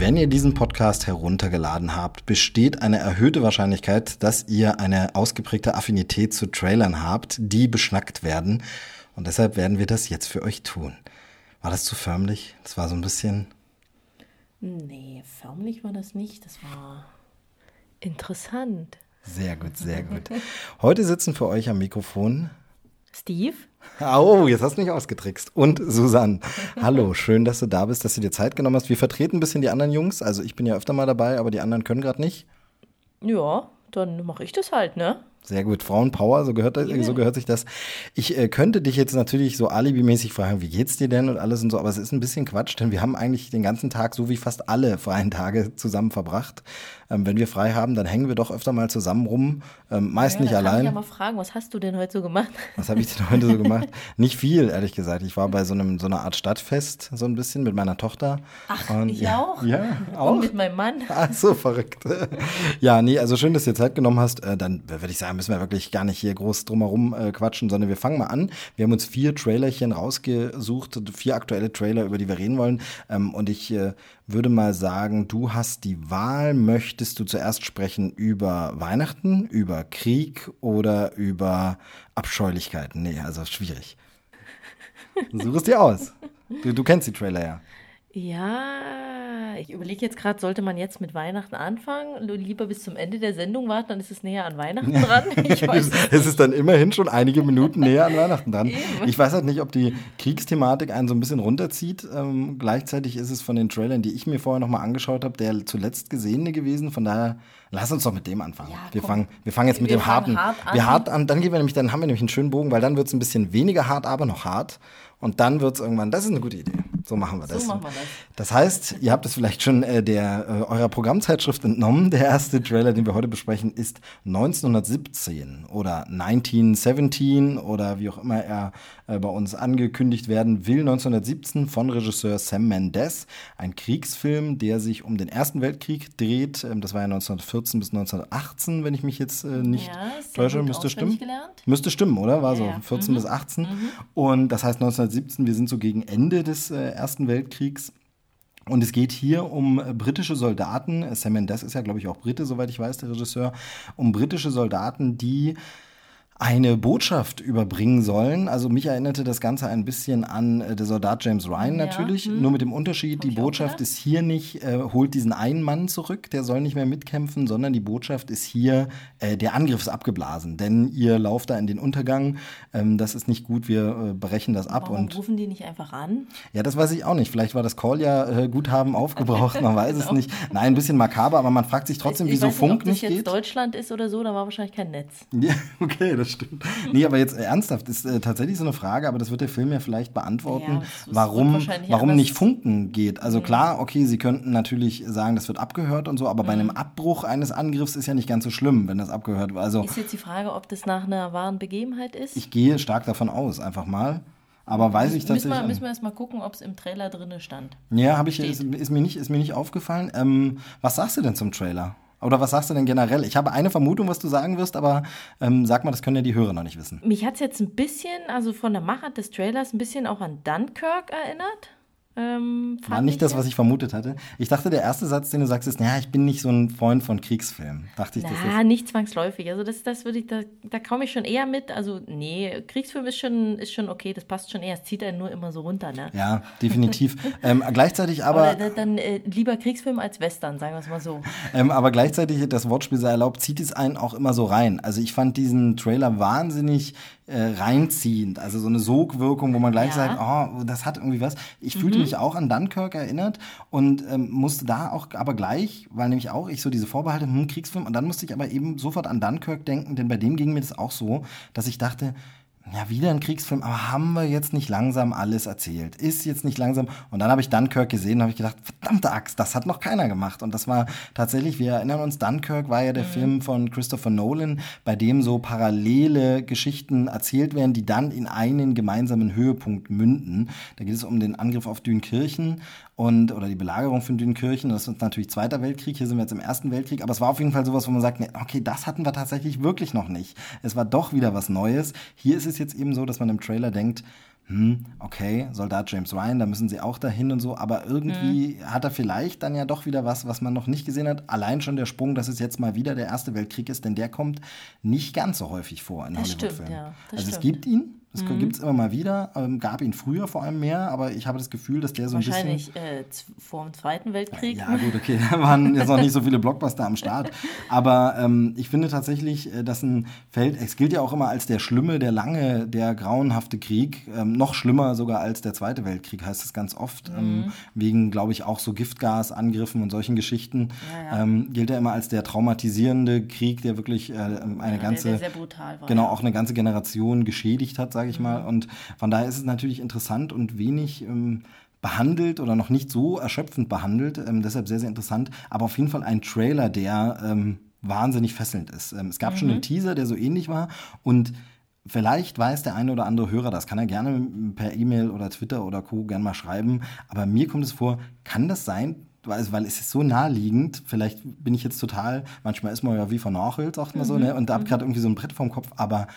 Wenn ihr diesen Podcast heruntergeladen habt, besteht eine erhöhte Wahrscheinlichkeit, dass ihr eine ausgeprägte Affinität zu Trailern habt, die beschnackt werden. Und deshalb werden wir das jetzt für euch tun. War das zu förmlich? Das war so ein bisschen. Nee, förmlich war das nicht. Das war interessant. Sehr gut, sehr gut. Heute sitzen für euch am Mikrofon. Steve? Oh, jetzt hast du mich ausgetrickst. Und Susanne. Hallo, schön, dass du da bist, dass du dir Zeit genommen hast. Wir vertreten ein bisschen die anderen Jungs. Also ich bin ja öfter mal dabei, aber die anderen können gerade nicht. Ja, dann mache ich das halt, ne? Sehr gut, Frauenpower, so gehört, das, so gehört sich das. Ich äh, könnte dich jetzt natürlich so alibimäßig fragen, wie geht's dir denn und alles und so, aber es ist ein bisschen Quatsch, denn wir haben eigentlich den ganzen Tag, so wie fast alle freien Tage, zusammen verbracht. Ähm, wenn wir frei haben, dann hängen wir doch öfter mal zusammen rum, ähm, meist Ja, nicht dann Kann ich allein. ja mal fragen, was hast du denn heute so gemacht? Was habe ich denn heute so gemacht? Nicht viel, ehrlich gesagt. Ich war bei so einem so einer Art Stadtfest so ein bisschen mit meiner Tochter. Ach, ich ja, auch? Ja, auch. Und mit meinem Mann? Ach so, verrückt. Ja, nee, also schön, dass du dir Zeit genommen hast. Äh, Dann würde ich sagen, müssen wir wirklich gar nicht hier groß drumherum äh, quatschen, sondern wir fangen mal an. Wir haben uns vier Trailerchen rausgesucht, vier aktuelle Trailer, über die wir reden wollen. Ähm, Und ich äh, würde mal sagen, du hast die Wahl. Möchtest du zuerst sprechen über Weihnachten, über Krieg oder über Abscheulichkeiten? Nee, also schwierig. Such es dir aus. Du, du kennst die Trailer ja. Ja, ich überlege jetzt gerade, sollte man jetzt mit Weihnachten anfangen? Lieber bis zum Ende der Sendung warten, dann ist es näher an Weihnachten dran. Ich weiß es ist dann immerhin schon einige Minuten näher an Weihnachten dran. Ich weiß halt nicht, ob die Kriegsthematik einen so ein bisschen runterzieht. Ähm, gleichzeitig ist es von den Trailern, die ich mir vorher nochmal angeschaut habe, der zuletzt gesehene gewesen. Von daher, lass uns doch mit dem anfangen. Ja, wir, fangen, wir fangen jetzt mit Wir dem harten. hart an. Wir hart an, dann gehen wir nämlich, dann haben wir nämlich einen schönen Bogen, weil dann wird es ein bisschen weniger hart, aber noch hart. Und dann wird es irgendwann, das ist eine gute Idee. So machen wir das. machen wir das. Das heißt, ihr habt es vielleicht schon äh, der, äh, eurer Programmzeitschrift entnommen. Der erste Trailer, den wir heute besprechen, ist 1917 oder 1917 oder wie auch immer er äh, bei uns angekündigt werden will. 1917 von Regisseur Sam Mendes. Ein Kriegsfilm, der sich um den Ersten Weltkrieg dreht. Ähm, das war ja 1914 bis 1918, wenn ich mich jetzt äh, nicht Ja, täusche. Müsste stimmen. gelernt. Müsste stimmen, oder? War Ja, so ja. 14 bis 18. Und das heißt 1917, wir sind so gegen Ende des äh, Ersten Weltkriegs. Und es geht hier um äh, britische Soldaten. Sam Mendes ist ja, glaube ich, auch Brite, soweit ich weiß, der Regisseur. Um britische Soldaten, die eine Botschaft überbringen sollen. Also mich erinnerte das Ganze ein bisschen an äh, der Soldat James Ryan Ja, natürlich, hm. nur mit dem Unterschied, die ich Botschaft ist hier nicht, äh, holt diesen einen Mann zurück, der soll nicht mehr mitkämpfen, sondern die Botschaft ist hier, äh, der Angriff ist abgeblasen, denn ihr lauft da in den Untergang, ähm, das ist nicht gut, wir äh, brechen das ab Warum und rufen die nicht einfach an? ja, das weiß ich auch nicht. Vielleicht war das Call ja äh, Guthaben aufgebraucht, man weiß es nicht. Nein, ein bisschen makaber, aber man fragt sich trotzdem, ich wieso weiß nicht, Funk ob das nicht jetzt. Deutschland ist oder so, da war wahrscheinlich kein Netz. Ja, okay, das stimmt. Nee, aber jetzt äh, ernsthaft, ist äh, tatsächlich so eine Frage, aber das wird der Film ja vielleicht beantworten, Ja, das- das warum, warum nicht Funken geht. Also klar, okay, sie könnten natürlich sagen, das wird abgehört und so, aber bei einem Abbruch eines Angriffs ist ja nicht ganz so schlimm, wenn das abgehört wird. Also Ist jetzt die Frage, ob das nach einer wahren Begebenheit ist? ich gehe stark davon aus, einfach mal. Aber weiß ich müssen tatsächlich. wir, müssen wir erst mal gucken, ob es im Trailer drinne stand. Ja, habe ich ist, ist mir nicht ist mir nicht aufgefallen. Ähm, was sagst du denn zum Trailer? Oder was sagst du denn generell? Ich habe eine Vermutung, was du sagen wirst, aber ähm, sag mal, das können ja die Hörer noch nicht wissen. Mich hat es jetzt ein bisschen, also von der Machart des Trailers, ein bisschen auch an Dunkirk erinnert. Ähm, War nicht ich das, was ich vermutet hatte. Ich dachte, der erste Satz, den du sagst, ist, naja, ich bin nicht so ein Freund von Kriegsfilmen. Dachte ich, das ist. nicht zwangsläufig. Also das, das würde ich, da, da komme ich schon eher mit. Also nee, Kriegsfilm ist schon, ist schon okay, das passt schon eher. Es zieht einen nur immer so runter, ne? Ja, definitiv. ähm, gleichzeitig aber, Oder da- dann äh, lieber Kriegsfilm als Western, sagen wir es mal so. ähm, aber gleichzeitig, das Wortspiel sei erlaubt, zieht es einen auch immer so rein. Also ich fand diesen Trailer wahnsinnig äh, reinziehend. Also so eine Sogwirkung, wo man gleich Ja. sagt, oh, das hat irgendwie was. Ich fühlte mich auch an Dunkirk erinnert und ähm, musste da auch aber gleich, weil nämlich auch ich so diese Vorbehalte, hm, Kriegsfilm, und dann musste ich aber eben sofort an Dunkirk denken, denn bei dem ging mir das auch so, dass ich dachte, ja, wieder ein Kriegsfilm, aber haben wir jetzt nicht langsam alles erzählt? Ist jetzt nicht langsam? Und dann habe ich Dunkirk gesehen und habe ich gedacht, verdammte Axt, das hat noch keiner gemacht. Und das war tatsächlich, wir erinnern uns, Dunkirk war ja der mhm. Film von Christopher Nolan, bei dem so parallele Geschichten erzählt werden, die dann in einen gemeinsamen Höhepunkt münden. Da geht es um den Angriff auf Dünkirchen und oder die Belagerung von Dünkirchen. Das ist natürlich Zweiter Weltkrieg. Hier sind wir jetzt im Ersten Weltkrieg. Aber es war auf jeden Fall sowas, wo man sagt, nee, okay, das hatten wir tatsächlich wirklich noch nicht. Es war doch wieder was Neues. Hier ist es jetzt eben so, dass man im Trailer denkt, hm, okay, Soldat James Ryan, da müssen sie auch dahin und so, aber irgendwie mhm. hat er vielleicht dann ja doch wieder was, was man noch nicht gesehen hat. Allein schon der Sprung, dass es jetzt mal wieder der Erste Weltkrieg ist, denn der kommt nicht ganz so häufig vor in Hollywood-Filmen. Ja, also stimmt. es gibt ihn, das mhm. gibt es immer mal wieder. Ähm, gab ihn früher vor allem mehr, aber ich habe das Gefühl, dass der so ein bisschen. Wahrscheinlich äh, vor dem Zweiten Weltkrieg. Ja, gut, okay, da waren jetzt noch nicht so viele Blockbuster am Start. Aber ähm, ich finde tatsächlich, äh, dass ein Feld, es gilt ja auch immer als der schlimme, der lange, der grauenhafte Krieg. Ähm, noch schlimmer sogar als der Zweite Weltkrieg, heißt es ganz oft. Ähm, mhm. wegen, glaube ich, auch so Giftgasangriffen und solchen Geschichten. Ja, ja. Ähm, gilt er immer als der traumatisierende Krieg, der wirklich äh, eine ja, ganze. Der, der sehr brutal war. Genau, auch eine ganze Generation geschädigt hat, sage ich mal. Und von daher ist es natürlich interessant und wenig ähm, behandelt oder noch nicht so erschöpfend behandelt. Ähm, deshalb sehr, sehr interessant. Aber auf jeden Fall ein Trailer, der ähm, wahnsinnig fesselnd ist. Ähm, es gab mhm. schon einen Teaser, der so ähnlich war. Und Vielleicht weiß der eine oder andere Hörer, das kann er gerne per E-Mail oder Twitter oder Co. gerne mal schreiben. Aber mir kommt es vor, kann das sein, weil, weil es ist so naheliegend, vielleicht bin ich jetzt total, manchmal ist man ja wie vernachelt, sagt man mhm. so, ne? und da habe ich mhm. gerade irgendwie so ein Brett vorm Kopf, aber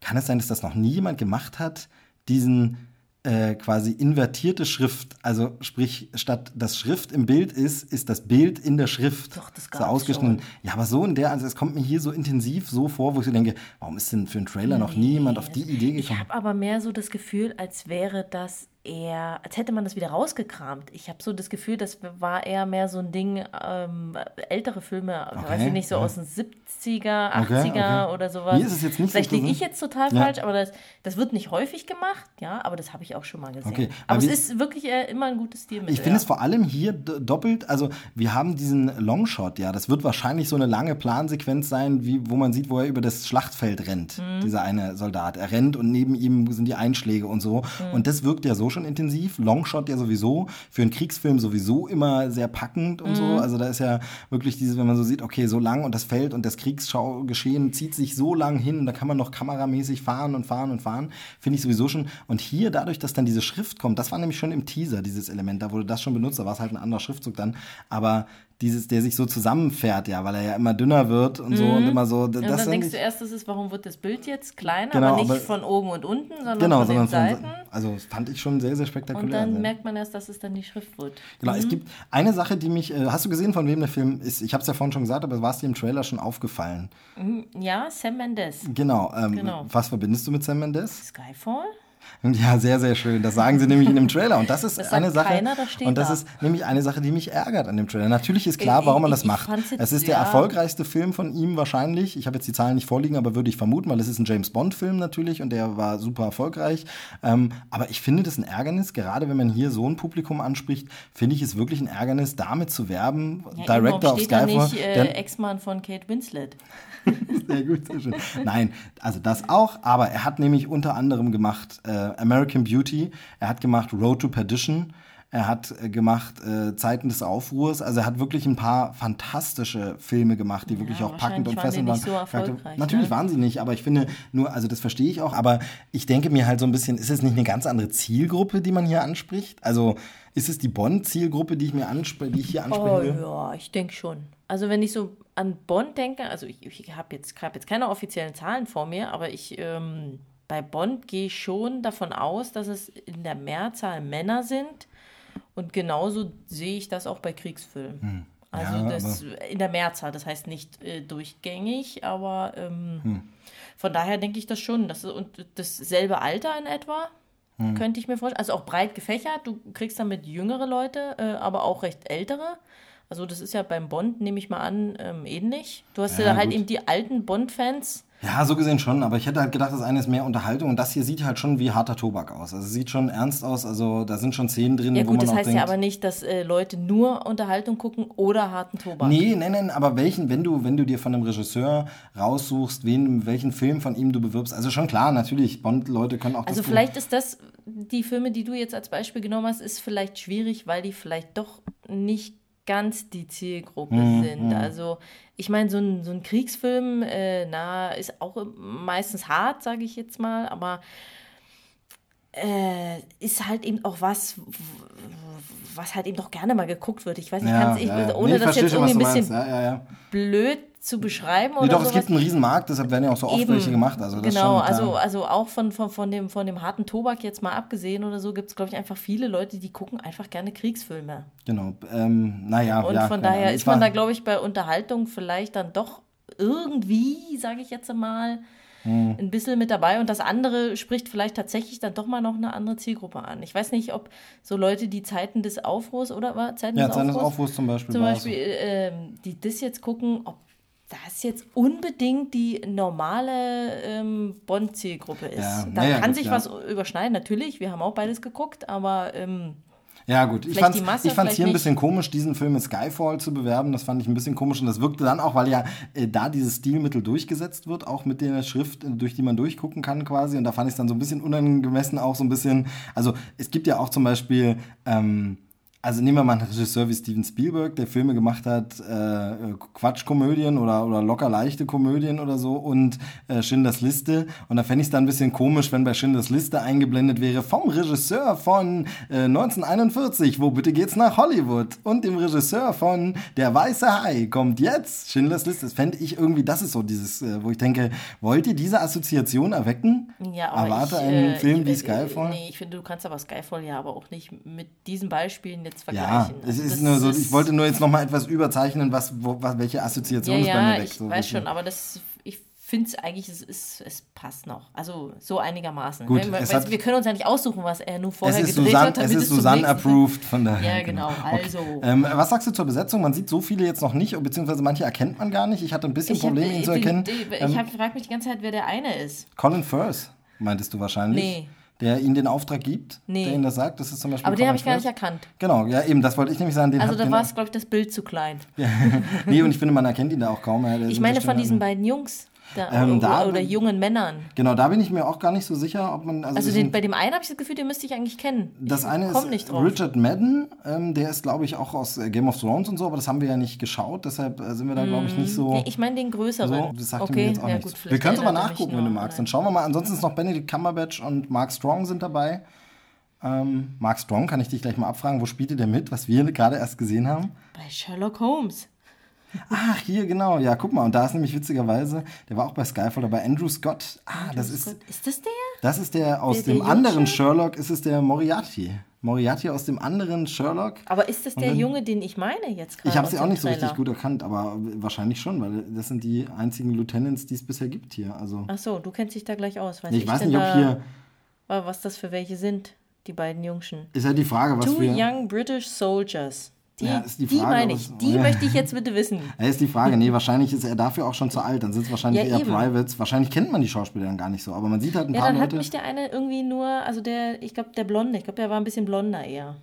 kann es sein, dass das noch nie jemand gemacht hat, diesen äh, quasi invertierte Schrift, also sprich, statt das Schrift im Bild ist, ist das Bild in der Schrift Doch, das so ausgeschnitten. Ja, aber so in der, also es kommt mir hier so intensiv so vor, wo ich so denke, warum ist denn für einen Trailer nee, noch nie jemand auf die Idee gekommen? Ich habe aber mehr so das Gefühl, als wäre das eher, als hätte man das wieder rausgekramt. Ich habe so das Gefühl, das war eher mehr so ein Ding, ähm, ältere Filme, okay, weiß ich nicht, so ja. aus den 70er, 80er okay, okay. oder sowas. Mir ist es jetzt nicht Vielleicht liege ich jetzt total ja. falsch, aber das, das wird nicht häufig gemacht, ja, aber das habe ich auch schon mal gesehen. Aber, es ist wirklich immer ein gutes Stil. Ich finde ja. es vor allem hier doppelt, also wir haben diesen Longshot, ja, das wird wahrscheinlich so eine lange Plansequenz sein, wie, wo man sieht, wo er über das Schlachtfeld rennt, mhm. dieser eine Soldat. Er rennt und neben ihm sind die Einschläge und so. Mhm. Und das wirkt ja so schon schon intensiv. Longshot ja sowieso. Für einen Kriegsfilm sowieso immer sehr packend und mhm. so. Also da ist ja wirklich dieses, wenn man so sieht, okay, so lang und das Feld und das Kriegsschaugeschehen zieht sich so lang hin. Da kann man noch kameramäßig fahren und fahren und fahren. Finde ich sowieso schon. Und hier dadurch, dass dann diese Schrift kommt, das war nämlich schon im Teaser, dieses Element. Da wurde das schon benutzt. Da war es halt ein anderer Schriftzug dann. Aber dieses, der sich so zusammenfährt, ja, weil er ja immer dünner wird und so mhm. und immer so. Das und dann denkst du erst, das ist, warum wird das Bild jetzt kleiner, genau, aber nicht aber, von oben und unten, sondern genau, von den Seiten. Von, also das fand ich schon sehr, sehr spektakulär. Und dann merkt man erst, dass es dann die Schrift wird. Genau, mhm. es gibt eine Sache, die mich, äh, hast du gesehen, von wem der Film ist? Ich habe es ja vorhin schon gesagt, aber war es dir im Trailer schon aufgefallen? Mhm, ja, Sam Mendes. Genau, ähm, genau. Was verbindest du mit Sam Mendes? Skyfall. Ja, sehr, sehr schön. Das sagen sie nämlich in dem Trailer. Und das ist das eine Sache. Keiner, und das da. ist nämlich eine Sache, die mich ärgert an dem Trailer. Natürlich ist klar, warum man das macht. Es ist der ja. erfolgreichste Film von ihm wahrscheinlich. Ich habe jetzt die Zahlen nicht vorliegen, aber würde ich vermuten, weil es ist ein James Bond-Film natürlich und der war super erfolgreich. Ähm, aber ich finde das ein Ärgernis, gerade wenn man hier so ein Publikum anspricht, finde ich es wirklich ein Ärgernis, damit zu werben. Ja, Director of Skyfall. nicht äh, Ex-Mann von Kate Winslet. sehr gut, sehr schön. Nein, also das auch, aber er hat nämlich unter anderem gemacht äh, American Beauty, er hat gemacht Road to Perdition, er hat äh, gemacht äh, Zeiten des Aufruhrs. Also er hat wirklich ein paar fantastische Filme gemacht, die ja, wirklich auch packend und fesselnd waren. So Natürlich ne? waren sie nicht, aber ich finde nur, also das verstehe ich auch, aber ich denke mir halt so ein bisschen, ist es nicht eine ganz andere Zielgruppe, die man hier anspricht? Also ist es die Bond-Zielgruppe, die ich mir anspreche, die ich hier ansprechen oh? Ja, ich denke schon. Also wenn ich so an Bond denke, also ich, ich habe jetzt, hab jetzt keine offiziellen Zahlen vor mir, aber ich ähm, bei Bond gehe ich schon davon aus, dass es in der Mehrzahl Männer sind. Und genauso sehe ich das auch bei Kriegsfilmen. Hm. Also ja, das in der Mehrzahl, das heißt nicht äh, durchgängig, aber ähm, hm. von daher denke ich das schon. Das, und dasselbe Alter in etwa, hm. könnte ich mir vorstellen. Also auch breit gefächert, du kriegst damit jüngere Leute, äh, aber auch recht ältere. Also das ist ja beim Bond, nehme ich mal an, ähm, ähnlich. Du hast ja, ja halt gut. eben die alten Bond-Fans, Ja, so gesehen schon, aber ich hätte halt gedacht, das eine ist mehr Unterhaltung und das hier sieht halt schon wie harter Tobak aus. Also es sieht schon ernst aus, also da sind schon Szenen drin, Ja wo gut, man das heißt denkt, ja aber nicht, dass äh, Leute nur Unterhaltung gucken oder harten Tobak. Nee, nee, nee, aber welchen, wenn du, wenn du dir von einem Regisseur raussuchst, wen, welchen Film von ihm du bewirbst, also schon klar, natürlich, Bond-Leute können auch Also vielleicht ist das, die Filme, die du jetzt als Beispiel genommen hast, ist vielleicht schwierig, weil die vielleicht doch nicht ganz die Zielgruppe Hm, sind. Also ich meine, so ein, so ein Kriegsfilm, äh, na, ist auch meistens hart, sage ich jetzt mal, aber äh, ist halt eben auch was, was halt eben doch gerne mal geguckt wird. Ich weiß nicht, ja, kann's- ich, ja, ohne nee, das jetzt irgendwie ein bisschen meinst. Ja. blöd zu beschreiben Nee, oder doch, es sowas. gibt einen riesen Markt, deshalb werden ja auch so oft Eben. welche gemacht. Also das genau, schon, also, also auch von, von, von, dem, von dem harten Tobak jetzt mal abgesehen oder so, gibt es, glaube ich, einfach viele Leute, die gucken einfach gerne Kriegsfilme. Genau, ähm, naja. Und ja, von daher ist man da, glaube ich, bei Unterhaltung vielleicht dann doch irgendwie, sage ich jetzt mal, Hm. ein bisschen mit dabei. Und das andere spricht vielleicht tatsächlich dann doch mal noch eine andere Zielgruppe an. Ich weiß nicht, ob so Leute, die Zeiten des Aufruhrs oder war Zeiten Ja, des Zeiten des Aufruhrs, Aufruhrs zum Beispiel. zum Beispiel, ähm, die das jetzt gucken, ob das jetzt unbedingt die normale ähm, Bond-Zielgruppe ist. Ja, da naja, kann gut, sich ja. was überschneiden, natürlich. Wir haben auch beides geguckt, aber ähm, Ja, gut. Ich ich fand's hier ein vielleicht bisschen komisch, diesen Film mit Skyfall zu bewerben. Das fand ich ein bisschen komisch. Und das wirkte dann auch, weil ja äh, da dieses Stilmittel durchgesetzt wird, auch mit der Schrift, äh, durch die man durchgucken kann quasi. Und da fand ich es dann so ein bisschen unangemessen, auch so ein bisschen. Also, es gibt ja auch zum Beispiel. Ähm, also nehmen wir mal einen Regisseur wie Steven Spielberg, der Filme gemacht hat, äh, Quatschkomödien oder, oder locker leichte Komödien oder so und äh, Schindlers Liste. Und da fände ich es dann ein bisschen komisch, wenn bei Schindlers Liste eingeblendet wäre vom Regisseur von äh, 1941, wo bitte geht's nach Hollywood und dem Regisseur von Der Weiße Hai kommt jetzt Schindlers Liste. Das fände ich irgendwie, das ist so dieses, äh, wo ich denke, wollt ihr diese Assoziation erwecken? ja, aber Erwarte ich, einen äh, Film ich, wie äh, Skyfall? Nee, ich finde, du kannst aber Skyfall ja aber auch nicht mit diesen Beispielen jetzt Ja, vergleichen. es Also ist das nur so, ist- ich wollte nur jetzt noch mal etwas überzeichnen, was, wo, was welche Assoziation Ja, es bei mir ja, ich so weiß welche- schon, aber das, ich finde es eigentlich, es, ist, es passt noch. Also so einigermaßen. Gut, Weil- es weil hat- wir können uns ja nicht aussuchen, was er nur Es vorher ist, gedreht Susanne, hat. damit es ist Susanne approved, von daher. Ja, genau, also. Ähm, was sagst du zur Besetzung? Man sieht so viele jetzt noch nicht, beziehungsweise manche erkennt man gar nicht. Ich hatte ein bisschen Ich, Probleme, ihn zu erkennen. Ähm, ich frage mich die ganze Zeit, wer der eine ist. Colin Firth, meintest du wahrscheinlich? Nee. Der ihnen den Auftrag gibt, Nee. der ihnen das sagt. Das ist zum Beispiel Aber den habe ich gar nicht erkannt. Genau, ja eben, das wollte ich nämlich sagen. Den Also da war es, glaube ich, das Bild zu klein. Nee, und ich finde, man erkennt ihn da auch kaum. Ja, Ich meine von diesen beiden Jungs. Da, Ähm, oder, da- oder jungen Männern. Genau, da bin ich mir auch gar nicht so sicher, ob man. Also ist den, bei dem einen habe ich das Gefühl, den müsste ich eigentlich kennen. Das ich eine ist nicht drauf. Richard Madden, ähm, der ist, glaube ich, auch aus äh, Game of Thrones und so, aber das haben wir ja nicht geschaut, deshalb äh, sind wir da, glaube ich, nicht so. Nee, ich meine den größeren. so das sagt okay, mir jetzt auch ja, nichts. gut, wir können es aber er nachgucken, wenn du magst. an Dann schauen wir mal. Ansonsten ist noch Benedict Cumberbatch und Mark Strong sind dabei. Ähm, Mark Strong, kann ich dich gleich mal abfragen, wo spielte der mit, was wir gerade erst gesehen haben? Bei Sherlock Holmes. Ach, hier, genau. Ja, guck mal. Und da ist nämlich witzigerweise, der war auch bei Skyfall dabei, Andrew Scott. Ah, das ist, Ist das der? das ist der aus Der- der dem anderen Junge? Sherlock, ist es der Moriarty. Moriarty aus dem anderen Sherlock. Aber ist das der dann- Junge, den ich meine jetzt gerade? Ich habe sie auch nicht so richtig Trailer? gut erkannt, aber wahrscheinlich schon, weil das sind die einzigen Lieutenants, die es bisher gibt hier. Also Ach so, du kennst dich da gleich aus. Weiß ich weiß denn nicht, ob hier Was das für welche sind, die beiden Jungschen. ist ja die Frage, was Two wir. Young British Soldiers. Die, Ja, ist die die, Frage, meine ich. Die Ja. möchte ich jetzt bitte wissen. Ja, ist die Frage. Nee, wahrscheinlich ist er dafür auch schon zu alt. Dann sind es wahrscheinlich Ja, eher eben. Privates. Wahrscheinlich kennt man die Schauspieler dann gar nicht so. Aber man sieht halt ein Ja, paar dann hat Leute. mich der eine irgendwie nur, also der, ich glaube, der Blonde, ich glaube, der war ein bisschen blonder eher.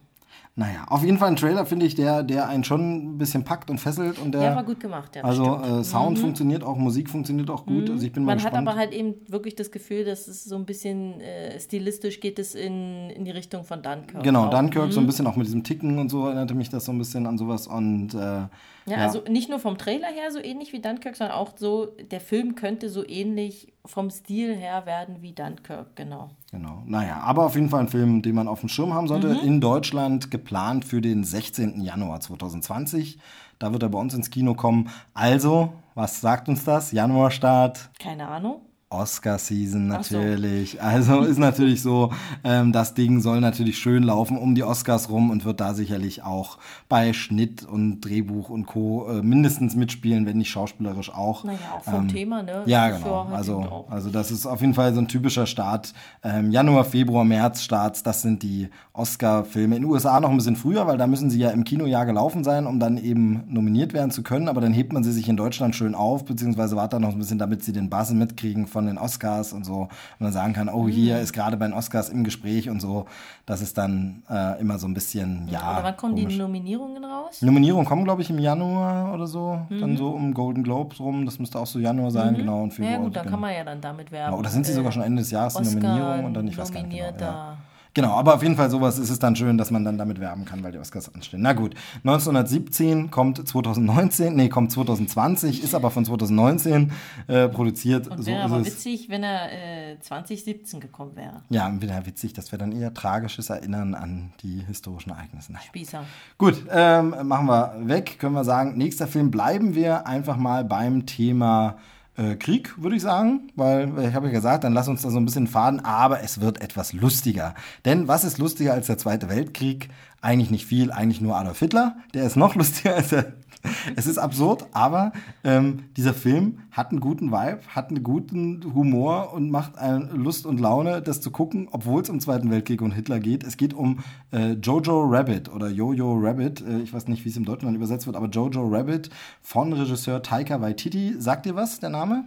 Naja, auf jeden Fall ein Trailer, finde ich, der, der einen schon ein bisschen packt und fesselt. Und der, Der war gut gemacht, ja. Also. Mhm. äh, Sound funktioniert auch, Musik funktioniert auch gut. Also ich bin mal Man hat gespannt. aber halt eben wirklich das Gefühl, dass es so ein bisschen äh, stilistisch geht es in, in die Richtung von Dunkirk. Genau, auch. Dunkirk, so ein bisschen auch mit diesem Ticken und so erinnerte mich das so ein bisschen an sowas. Und äh, Ja, Ja. also nicht nur vom Trailer her so ähnlich wie Dunkirk, sondern auch so, der Film könnte so ähnlich vom Stil her werden wie Dunkirk, genau. Genau. Naja, aber auf jeden Fall ein Film, den man auf dem Schirm haben sollte. Mhm. In Deutschland geplant für den 16. Januar 2020. Da wird er bei uns ins Kino kommen. Also, was sagt uns das? Januarstart. Keine Ahnung. Oscar-Season Ach so. natürlich. Also ist natürlich so, ähm, das Ding soll natürlich schön laufen um die Oscars rum und wird da sicherlich auch bei Schnitt und Drehbuch und Co. Äh, mindestens mitspielen, wenn nicht schauspielerisch auch. Naja, auch vom Thema, ne? Ja, Das genau. halt Also, also das ist auf jeden Fall so ein typischer Start. Ähm, Januar, Februar, März Starts, das sind die Oscar-Filme. In den USA noch ein bisschen früher, weil da müssen sie ja im Kinojahr gelaufen sein, um dann eben nominiert werden zu können. Aber dann hebt man sie sich in Deutschland schön auf, beziehungsweise wartet noch ein bisschen, damit sie den Buzz mitkriegen von den Oscars und so. Und dann sagen kann, oh, Mhm. hier ist gerade bei den Oscars im Gespräch und so. Das ist dann äh, immer so ein bisschen, ja. Oder wann kommen komisch. die Nominierungen raus? Nominierungen kommen, glaube ich, im Januar oder so. Mhm. Dann so um Golden Globes rum. Das müsste auch so Januar sein, genau. Und Februar. Ja gut, dann genau. kann man ja dann damit werben. Oder sind sie sogar schon Ende des Jahres die Oscar Nominierung und dann ich weiß gar nicht genau. Ja. Genau, aber auf jeden Fall sowas ist es dann schön, dass man dann damit werben kann, weil die Oscars anstehen. Na gut, 1917 kommt 2019, nee, kommt 2020, ist aber von 2019 äh, produziert. Und so wäre ist aber witzig, wenn er äh, 2017 gekommen wäre. Ja, wieder witzig, das wäre dann eher tragisches Erinnern an die historischen Ereignisse. Naja. Spießer. Gut, ähm, machen wir weg, können wir sagen. Nächster Film bleiben wir einfach mal beim Thema äh, Krieg, würde ich sagen, weil ich habe ja gesagt, dann lass uns da so ein bisschen faden, aber es wird etwas lustiger. Denn was ist lustiger als der Zweite Weltkrieg? Eigentlich nicht viel, eigentlich nur Adolf Hitler. Der ist noch lustiger als der. Es ist absurd, aber ähm, dieser Film hat einen guten Vibe, hat einen guten Humor und macht eine Lust und Laune, das zu gucken, obwohl es um Zweiten Weltkrieg und Hitler geht. Es geht um äh, Jojo Rabbit oder Jojo Rabbit. Äh, ich weiß nicht, wie es im Deutschen dann übersetzt wird, aber Jojo Rabbit von Regisseur Taika Waititi. Sagt dir was, der Name?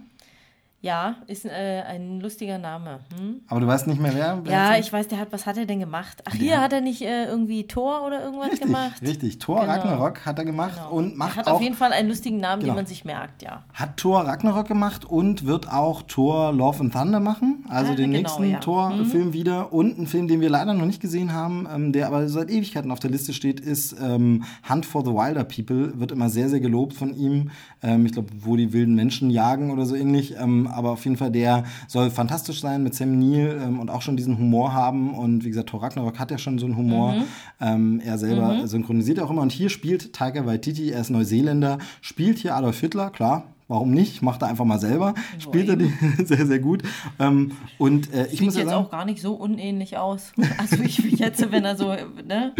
Ja, ist äh, ein lustiger Name. Hm? Aber du weißt nicht mehr, wer? Ja, ich weiß, der hat, was hat er denn gemacht? Ach, hier hat er nicht äh, irgendwie Tor oder irgendwas Richtig, gemacht? richtig. Thor Genau. Ragnarok hat er gemacht Genau. und er macht hat auch auf jeden Fall einen lustigen Namen, Genau. den man sich merkt, ja. hat Thor Ragnarok gemacht und wird auch Thor Love and Thunder machen. Also Ah, den genau, nächsten ja. Mhm. Thor-Film wieder. Und ein Film, den wir leider noch nicht gesehen haben, ähm, der aber seit Ewigkeiten auf der Liste steht, ist ähm, Hunt for the Wilder People. Wird immer sehr, sehr gelobt von ihm. Ähm, ich glaube, wo die wilden Menschen jagen oder so ähnlich. Aber auf jeden Fall, der soll fantastisch sein mit Sam Neill ähm, und auch schon diesen Humor haben. Und wie gesagt, Thor Ragnarok hat ja schon so einen Humor. Mhm. Ähm, er selber synchronisiert auch immer. Und hier spielt Taika Waititi, er ist Neuseeländer, spielt hier Adolf Hitler, klar. Warum nicht? Macht er einfach mal selber. Spielt er die sehr, sehr gut. Ähm, und äh, ich Sieht muss ja jetzt sagen, auch gar nicht so unähnlich aus. Also ich jetzt, wenn er so, ne?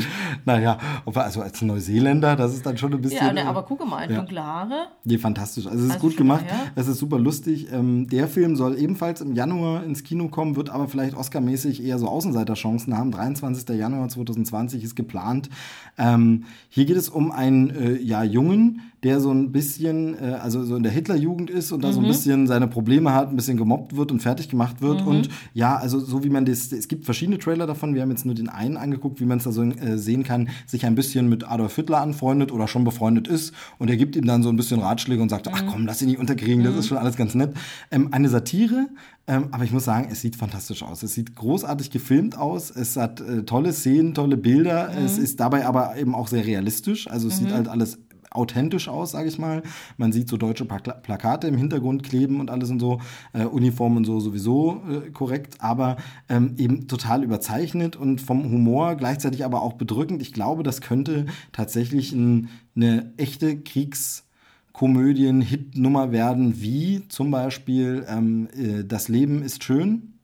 naja, also als Neuseeländer, das ist dann schon ein bisschen. Ja, ne, äh, aber gucke mal, ja. dunkle Haare. Nee, fantastisch. Also es ist Also gut gemacht. mal, ja. Es ist super lustig. Ähm, der Film soll ebenfalls im Januar ins Kino kommen, wird aber vielleicht Oscar-mäßig eher so Außenseiterchancen haben. 23. Januar 2020 ist geplant. Ähm, hier geht es um einen äh, ja, Jungen, der so ein bisschen, äh, also so in der Hitlerjugend ist und da Mhm. so ein bisschen seine Probleme hat, ein bisschen gemobbt wird und fertig gemacht wird. Und ja, also so wie man das, es gibt verschiedene Trailer davon, wir haben jetzt nur den einen angeguckt, wie man es da so äh, sehen kann, sich ein bisschen mit Adolf Hitler anfreundet oder schon befreundet ist. Und er gibt ihm dann so ein bisschen Ratschläge und sagt, ach komm, lass ihn nicht unterkriegen, das ist schon alles ganz nett. Ähm, eine Satire, ähm, aber ich muss sagen, es sieht fantastisch aus. Es sieht großartig gefilmt aus, es hat äh, tolle Szenen, tolle Bilder, es ist dabei aber eben auch sehr realistisch, also es sieht halt alles authentisch aus, sage ich mal. Man sieht so deutsche Pla Plakate im Hintergrund kleben und alles und so, äh, Uniformen und so sowieso äh, korrekt, aber ähm, eben total überzeichnet und vom Humor gleichzeitig aber auch bedrückend. Ich glaube, das könnte tatsächlich ein, eine echte Kriegs- Komödien-Hit-Nummer werden, wie zum Beispiel ähm, äh, Das Leben ist schön.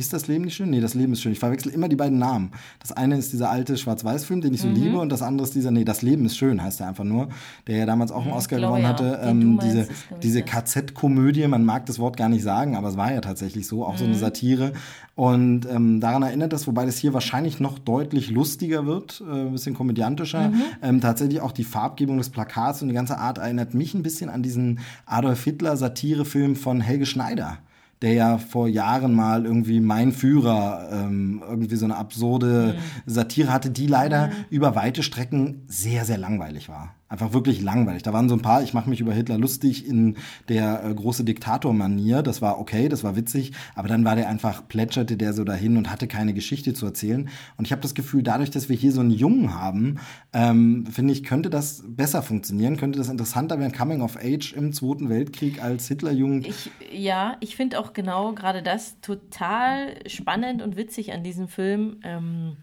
Ist das Leben nicht schön? Nee, das Leben ist schön. Ich verwechsel immer die beiden Namen. Das eine ist dieser alte Schwarz-Weiß-Film, den ich so Mhm. liebe, und das andere ist dieser, nee, das Leben ist schön, heißt er einfach nur, der ja damals auch einen Oscar glaube, gewonnen ja. hatte. Ähm, meinst, diese diese. KZ-Komödie, man mag das Wort gar nicht sagen, aber es war ja tatsächlich so, auch so Mhm. eine Satire. Und ähm, daran erinnert das, wobei das hier wahrscheinlich noch deutlich lustiger wird, äh, ein bisschen komödiantischer. Mhm. Ähm, tatsächlich auch die Farbgebung des Plakats und die ganze Art erinnert mich ein bisschen an diesen Adolf Hitler-Satirefilm von Helge Schneider der ja vor Jahren mal irgendwie Mein Führer ähm, irgendwie so eine absurde Satire hatte, die leider über weite Strecken sehr, sehr langweilig war. Einfach wirklich langweilig. Da waren so ein paar, ich mache mich über Hitler lustig in der äh, große Diktator-Manier. Das war okay, das war witzig, aber dann war der einfach, plätscherte der so dahin und hatte keine Geschichte zu erzählen. Und ich habe das Gefühl, dadurch, dass wir hier so einen Jungen haben, ähm, finde ich, könnte das besser funktionieren, könnte das interessanter werden, Coming of Age im Zweiten Weltkrieg als Hitlerjugend. Ich, ja, ich finde auch genau gerade das total spannend und witzig an diesem Film. Ähm,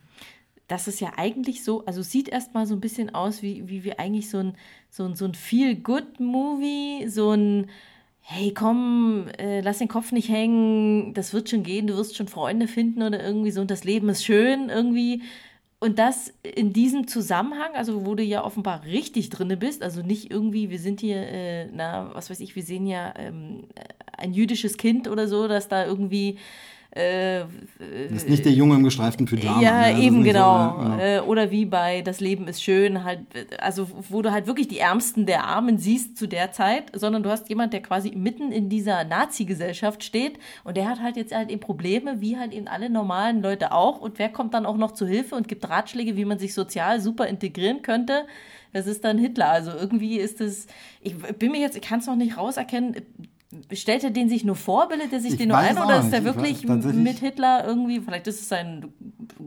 dass es ja eigentlich so, also sieht erstmal so ein bisschen aus, wie, wie wir eigentlich so ein, so ein, so ein Feel-Good-Movie, so ein hey komm, äh, lass den Kopf nicht hängen, das wird schon gehen, du wirst schon Freunde finden oder irgendwie so und das Leben ist schön irgendwie. Und das in diesem Zusammenhang, also wo du ja offenbar richtig drinne bist, also nicht irgendwie, wir sind hier, äh, na, was weiß ich, wir sehen ja ähm, ein jüdisches Kind oder so, dass da irgendwie äh, das ist nicht der Junge im gestreiften Pyjama. Ja, ne? eben genau. So, genau. Äh, oder wie bei Das Leben ist schön, halt, also wo du halt wirklich die Ärmsten der Armen siehst zu der Zeit, sondern du hast jemand, der quasi mitten in dieser Nazi-Gesellschaft steht und der hat halt jetzt halt eben Probleme, wie halt eben alle normalen Leute auch. Und wer kommt dann auch noch zu Hilfe und gibt Ratschläge, wie man sich sozial super integrieren könnte? Das ist dann Hitler. Also irgendwie ist es, ich bin mir jetzt, ich kann es noch nicht rauserkennen, Stellt er den sich nur vor, bildet er sich ich den nur ein oder ist er wirklich mit Hitler irgendwie, vielleicht ist es sein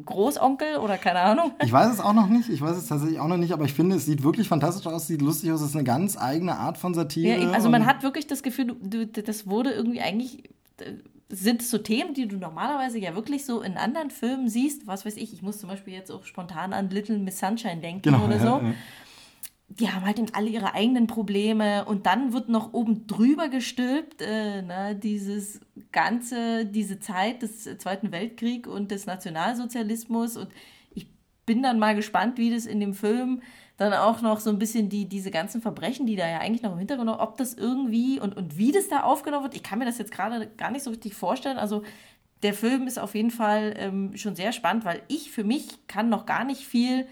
Großonkel oder keine Ahnung? Ich weiß es auch noch nicht, ich weiß es tatsächlich auch noch nicht, aber ich finde, es sieht wirklich fantastisch aus, sieht lustig aus, es ist eine ganz eigene Art von Satire. Ja, also man hat wirklich das Gefühl, du, das wurde irgendwie eigentlich äh, sind so Themen, die du normalerweise ja wirklich so in anderen Filmen siehst. Was weiß ich, ich muss zum Beispiel jetzt auch spontan an Little Miss Sunshine denken genau, oder so. Ja, ja die haben halt eben alle ihre eigenen Probleme und dann wird noch oben drüber gestülpt, äh, na, dieses ganze, diese Zeit des Zweiten Weltkriegs und des Nationalsozialismus und ich bin dann mal gespannt, wie das in dem Film dann auch noch so ein bisschen die, diese ganzen Verbrechen, die da ja eigentlich noch im Hintergrund, ob das irgendwie und, und wie das da aufgenommen wird, ich kann mir das jetzt gerade gar nicht so richtig vorstellen, also der Film ist auf jeden Fall ähm, schon sehr spannend, weil ich für mich kann noch gar nicht viel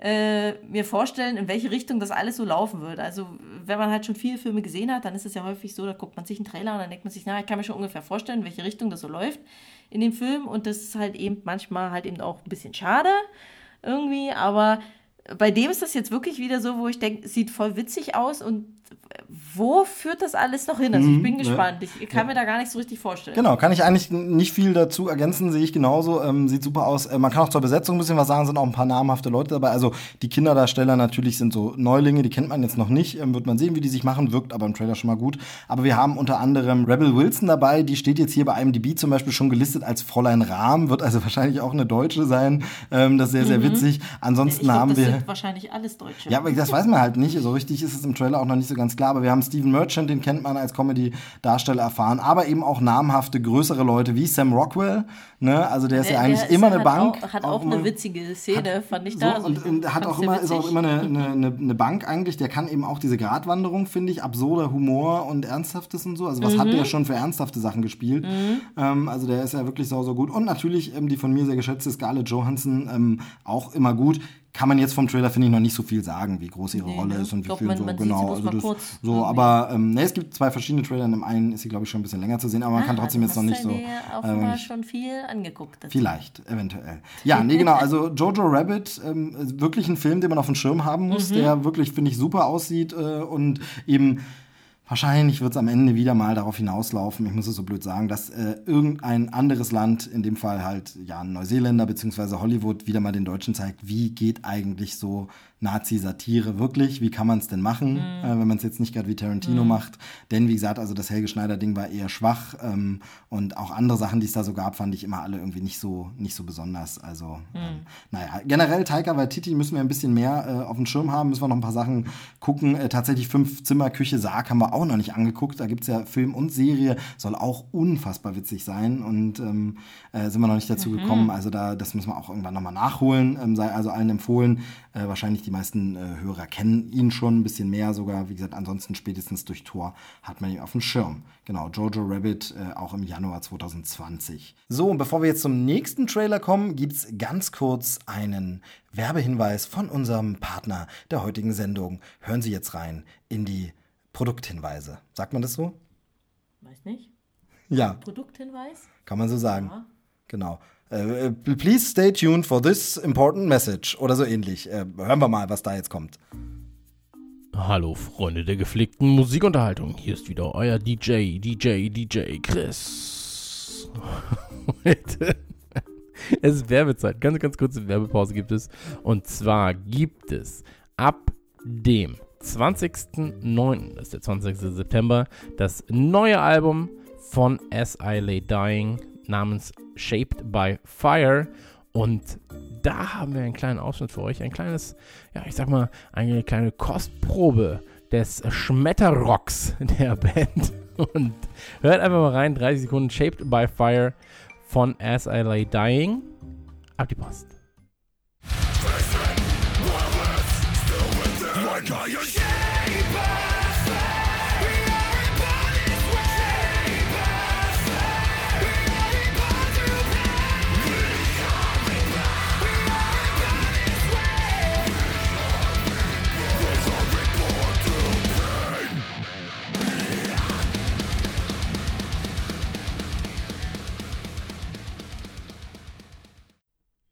äh, mir vorstellen, in welche Richtung das alles so laufen würde. Also, wenn man halt schon viele Filme gesehen hat, dann ist es ja häufig so, da guckt man sich einen Trailer und dann denkt man sich, na, ich kann mir schon ungefähr vorstellen, in welche Richtung das so läuft in dem Film. Und das ist halt eben manchmal halt eben auch ein bisschen schade irgendwie, aber bei dem ist das jetzt wirklich wieder so, wo ich denke, sieht voll witzig aus und wo führt das alles noch hin? Also ich mhm, bin gespannt. Ich kann mir da gar nicht so richtig vorstellen. Genau, kann ich eigentlich nicht viel dazu ergänzen, sehe ich genauso. Ähm, sieht super aus. Äh, man kann auch zur Besetzung ein bisschen was sagen, sind auch ein paar namhafte Leute dabei. Also die Kinderdarsteller natürlich sind so Neulinge, die kennt man jetzt noch nicht. Ähm, wird man sehen, wie die sich machen, wirkt aber im Trailer schon mal gut. Aber wir haben unter anderem Rebel Wilson dabei, die steht jetzt hier bei IMDb zum Beispiel schon gelistet als Fräulein Rahm, wird also wahrscheinlich auch eine Deutsche sein. Ähm, das ist sehr, sehr mhm. witzig. Ansonsten glaub, haben wir. Das sind wahrscheinlich alles Deutsche. Ja, aber das weiß man halt nicht. So richtig ist es im Trailer auch noch nicht so ganz klar. Aber wir haben Steven Merchant, den kennt man als Comedy-Darsteller erfahren, aber eben auch namhafte, größere Leute wie Sam Rockwell. Ne? Also der ist der, ja eigentlich ist, immer eine Bank. Auch, hat auch, auch eine witzige Szene, hat, fand ich da. So, und, und hat auch immer, ist auch immer eine, eine, eine, Bank eigentlich. Der kann eben auch diese Gratwanderung, finde ich, absurder Humor und Ernsthaftes und so. Also was mhm. hat der schon für ernsthafte Sachen gespielt? Mhm. Ähm, also der ist ja wirklich sau, so gut. Und natürlich ähm, die von mir sehr geschätzte Scarlett Johansson ähm, auch immer gut kann man jetzt vom Trailer, finde ich, noch nicht so viel sagen, wie groß ihre nee, Rolle ne? ist und wie viel man, so, man genau. Also das, so, ne? aber ähm, ne, es gibt zwei verschiedene Trailer. In dem einen ist sie, glaube ich, schon ein bisschen länger zu sehen, aber man ah, kann trotzdem jetzt noch nicht so. Ähm, schon viel angeguckt. Dazu. Vielleicht, eventuell. Ja, nee, genau. Also Jojo Rabbit, ähm, wirklich ein Film, den man auf dem Schirm haben muss, mhm. der wirklich, finde ich, super aussieht äh, und eben Wahrscheinlich wird es am Ende wieder mal darauf hinauslaufen, ich muss es so blöd sagen, dass äh, irgendein anderes Land, in dem Fall halt ja Neuseeländer bzw. Hollywood, wieder mal den Deutschen zeigt, wie geht eigentlich so Nazi-Satire wirklich? Wie kann man es denn machen, mhm. äh, wenn man es jetzt nicht gerade wie Tarantino mhm. macht? Denn wie gesagt, also das Helge Schneider-Ding war eher schwach ähm, und auch andere Sachen, die es da so gab, fand ich immer alle irgendwie nicht so, nicht so besonders. Also, mhm. ähm, naja, generell Taika Waititi müssen wir ein bisschen mehr äh, auf dem Schirm haben, müssen wir noch ein paar Sachen gucken. Äh, tatsächlich fünf Zimmer, Küche, Sarg haben wir auch noch nicht angeguckt. Da gibt es ja Film und Serie, soll auch unfassbar witzig sein und ähm, äh, sind wir noch nicht dazu mhm. gekommen. Also da, das müssen wir auch irgendwann nochmal nachholen. Ähm, sei also allen empfohlen. Äh, wahrscheinlich die meisten äh, Hörer kennen ihn schon ein bisschen mehr sogar. Wie gesagt, ansonsten spätestens durch Tor hat man ihn auf dem Schirm. Genau, Jojo Rabbit äh, auch im Januar 2020. So, und bevor wir jetzt zum nächsten Trailer kommen, gibt es ganz kurz einen Werbehinweis von unserem Partner der heutigen Sendung. Hören Sie jetzt rein in die Produkthinweise. Sagt man das so? Weiß nicht. Ja. Produkthinweis? Kann man so sagen. Ja. Genau. Uh, please stay tuned for this important message oder so ähnlich. Uh, hören wir mal, was da jetzt kommt. Hallo Freunde der gepflegten Musikunterhaltung. Hier ist wieder euer DJ, DJ, DJ Chris. es ist Werbezeit. Ganz, ganz kurze Werbepause gibt es. Und zwar gibt es ab dem 20.09., das ist der 20. September, das neue Album von As I Lay Dying namens Shaped by Fire. Und da haben wir einen kleinen Ausschnitt für euch. Ein kleines, ja, ich sag mal, eine kleine Kostprobe des Schmetterrocks der Band. Und hört einfach mal rein, 30 Sekunden Shaped by Fire von As I Lay Dying. Ab die Post.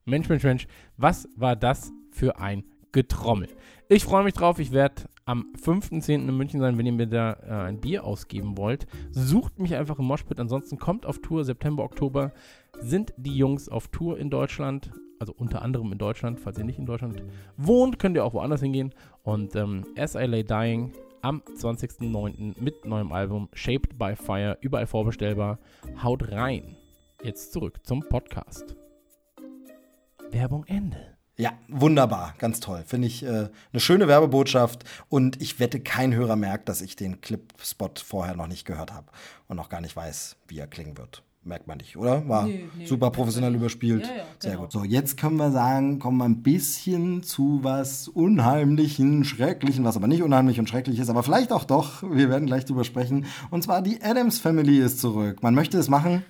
Mensch, Mensch, Mensch, was war das für ein Getrommel? Ich freue mich drauf. Ich werde am 5.10. in München sein, wenn ihr mir da äh, ein Bier ausgeben wollt. Sucht mich einfach im Moshpit. Ansonsten kommt auf Tour. September, Oktober sind die Jungs auf Tour in Deutschland. Also unter anderem in Deutschland. Falls ihr nicht in Deutschland wohnt, könnt ihr auch woanders hingehen. Und ähm, As I Lay Dying am 20.09. mit neuem Album Shaped by Fire. Überall vorbestellbar. Haut rein. Jetzt zurück zum Podcast. Werbung Ende. Ja, wunderbar, ganz toll. Finde ich äh, eine schöne Werbebotschaft und ich wette, kein Hörer merkt, dass ich den Clip-Spot vorher noch nicht gehört habe und noch gar nicht weiß, wie er klingen wird. Merkt man nicht, oder? War Nee, nee. super professionell überspielt. Ja, ja, Sehr genau. gut. So, jetzt können wir sagen, kommen wir ein bisschen zu was Unheimlichen, Schrecklichen, was aber nicht unheimlich und schrecklich ist, aber vielleicht auch doch. Wir werden gleich drüber sprechen. Und zwar die Adams Family ist zurück. Man möchte es machen.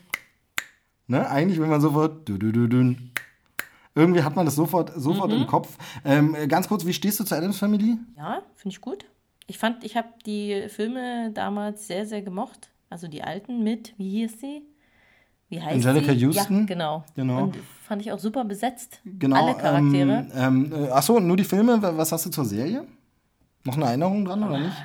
Ne? Eigentlich will man sofort. Du, du, du. Irgendwie hat man das sofort, sofort Mhm. im Kopf. Ähm, ganz kurz, wie stehst du zur Adams Family? Ja, finde ich gut. Ich fand, ich habe die Filme damals sehr, sehr gemocht. Also die alten mit, wie hieß sie? Wie heißt Angelica sie? Houston? Ja, genau. Genau. Und fand ich auch super besetzt. Genau. Alle Charaktere. Ähm, ähm, äh, achso, nur die Filme. Was hast du zur Serie? Noch eine Erinnerung dran oder nicht?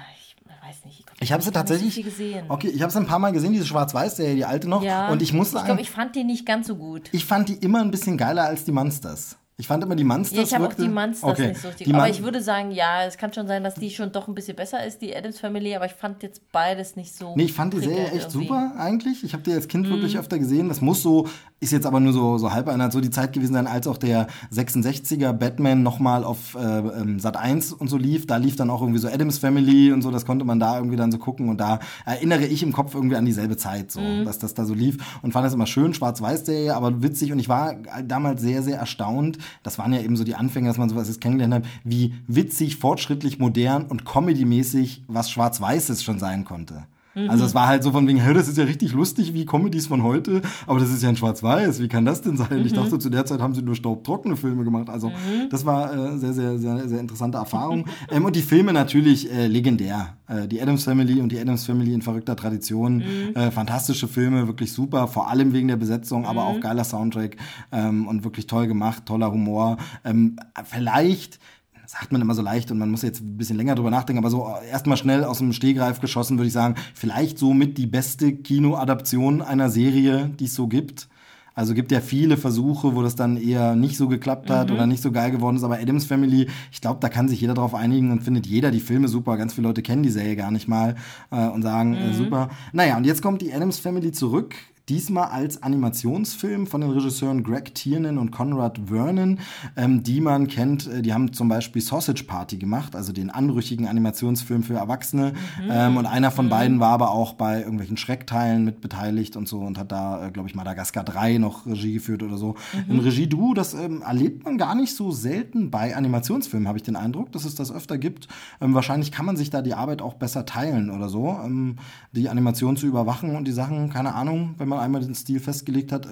Ich weiß nicht. Ich habe sie nicht tatsächlich. viel gesehen. Okay, ich habe sie ein paar Mal gesehen, diese Schwarz-Weiß-Serie, die alte noch. Ja, Und ich muss ich sagen, glaube, ich fand die nicht ganz so gut. ich fand die immer ein bisschen geiler als die Monsters. Ich fand immer die Monsters. Ja, ich habe auch die Monsters okay. nicht so richtig. Die Aber ich würde sagen, ja, es kann schon sein, dass die schon doch ein bisschen besser ist, die Adams Family, aber ich fand jetzt beides nicht so. Nee, ich fand die Serie echt irgendwie. super eigentlich. Ich habe die als Kind Mhm. wirklich öfter gesehen. Das muss so, ist jetzt aber nur so, so halb einer so die Zeit gewesen sein, als auch der 66er Batman nochmal auf äh, ähm, Sat 1 und so lief. Da lief dann auch irgendwie so Adams Family und so, das konnte man da irgendwie dann so gucken. Und da erinnere ich im Kopf irgendwie an dieselbe Zeit, so, Mhm. dass das da so lief. Und fand das immer schön, Schwarz-Weiß-Serie, aber witzig. Und ich war damals sehr, sehr erstaunt. Das waren ja eben so die Anfänge, dass man sowas jetzt kennengelernt hat, wie witzig, fortschrittlich, modern und comedymäßig was Schwarz-Weißes schon sein konnte. Also es war halt so von wegen, hey, das ist ja richtig lustig wie Comedies von heute, aber das ist ja in Schwarz-Weiß, wie kann das denn sein? Ich dachte, zu der Zeit haben sie nur staubtrockene Filme gemacht. Also das war äh, sehr, sehr, sehr, sehr interessante Erfahrung. ähm, und die Filme natürlich äh, legendär. Äh, die Adams Family und die Adams Family in verrückter Tradition. Äh, fantastische Filme, wirklich super, vor allem wegen der Besetzung, aber auch geiler Soundtrack ähm, und wirklich toll gemacht, toller Humor. Ähm, vielleicht sagt man immer so leicht und man muss jetzt ein bisschen länger drüber nachdenken, aber so erstmal schnell aus dem Stehgreif geschossen, würde ich sagen, vielleicht somit die beste Kinoadaption einer Serie, die es so gibt. Also gibt ja viele Versuche, wo das dann eher nicht so geklappt hat oder nicht so geil geworden ist. Aber Adams Family, ich glaube, da kann sich jeder drauf einigen und findet jeder die Filme super. Ganz viele Leute kennen die Serie gar nicht mal äh, und sagen, äh, super. Naja, und jetzt kommt die Adams Family zurück. Diesmal als Animationsfilm von den Regisseuren Greg Tiernan und Conrad Vernon, ähm, die man kennt. Äh, Die haben zum Beispiel Sausage Party gemacht, also den anrüchigen Animationsfilm für Erwachsene. Ähm, und einer von beiden war aber auch bei irgendwelchen Schreckteilen mit beteiligt und so und hat da, äh, glaube ich, Madagaskar 3 noch Regie geführt oder so. Ein Regie-Duo, das ähm, erlebt man gar nicht so selten bei Animationsfilmen, habe ich den Eindruck, dass es das öfter gibt. Ähm, wahrscheinlich kann man sich da die Arbeit auch besser teilen oder so, ähm, die Animation zu überwachen und die Sachen, keine Ahnung, wenn man einmal den Stil festgelegt hat.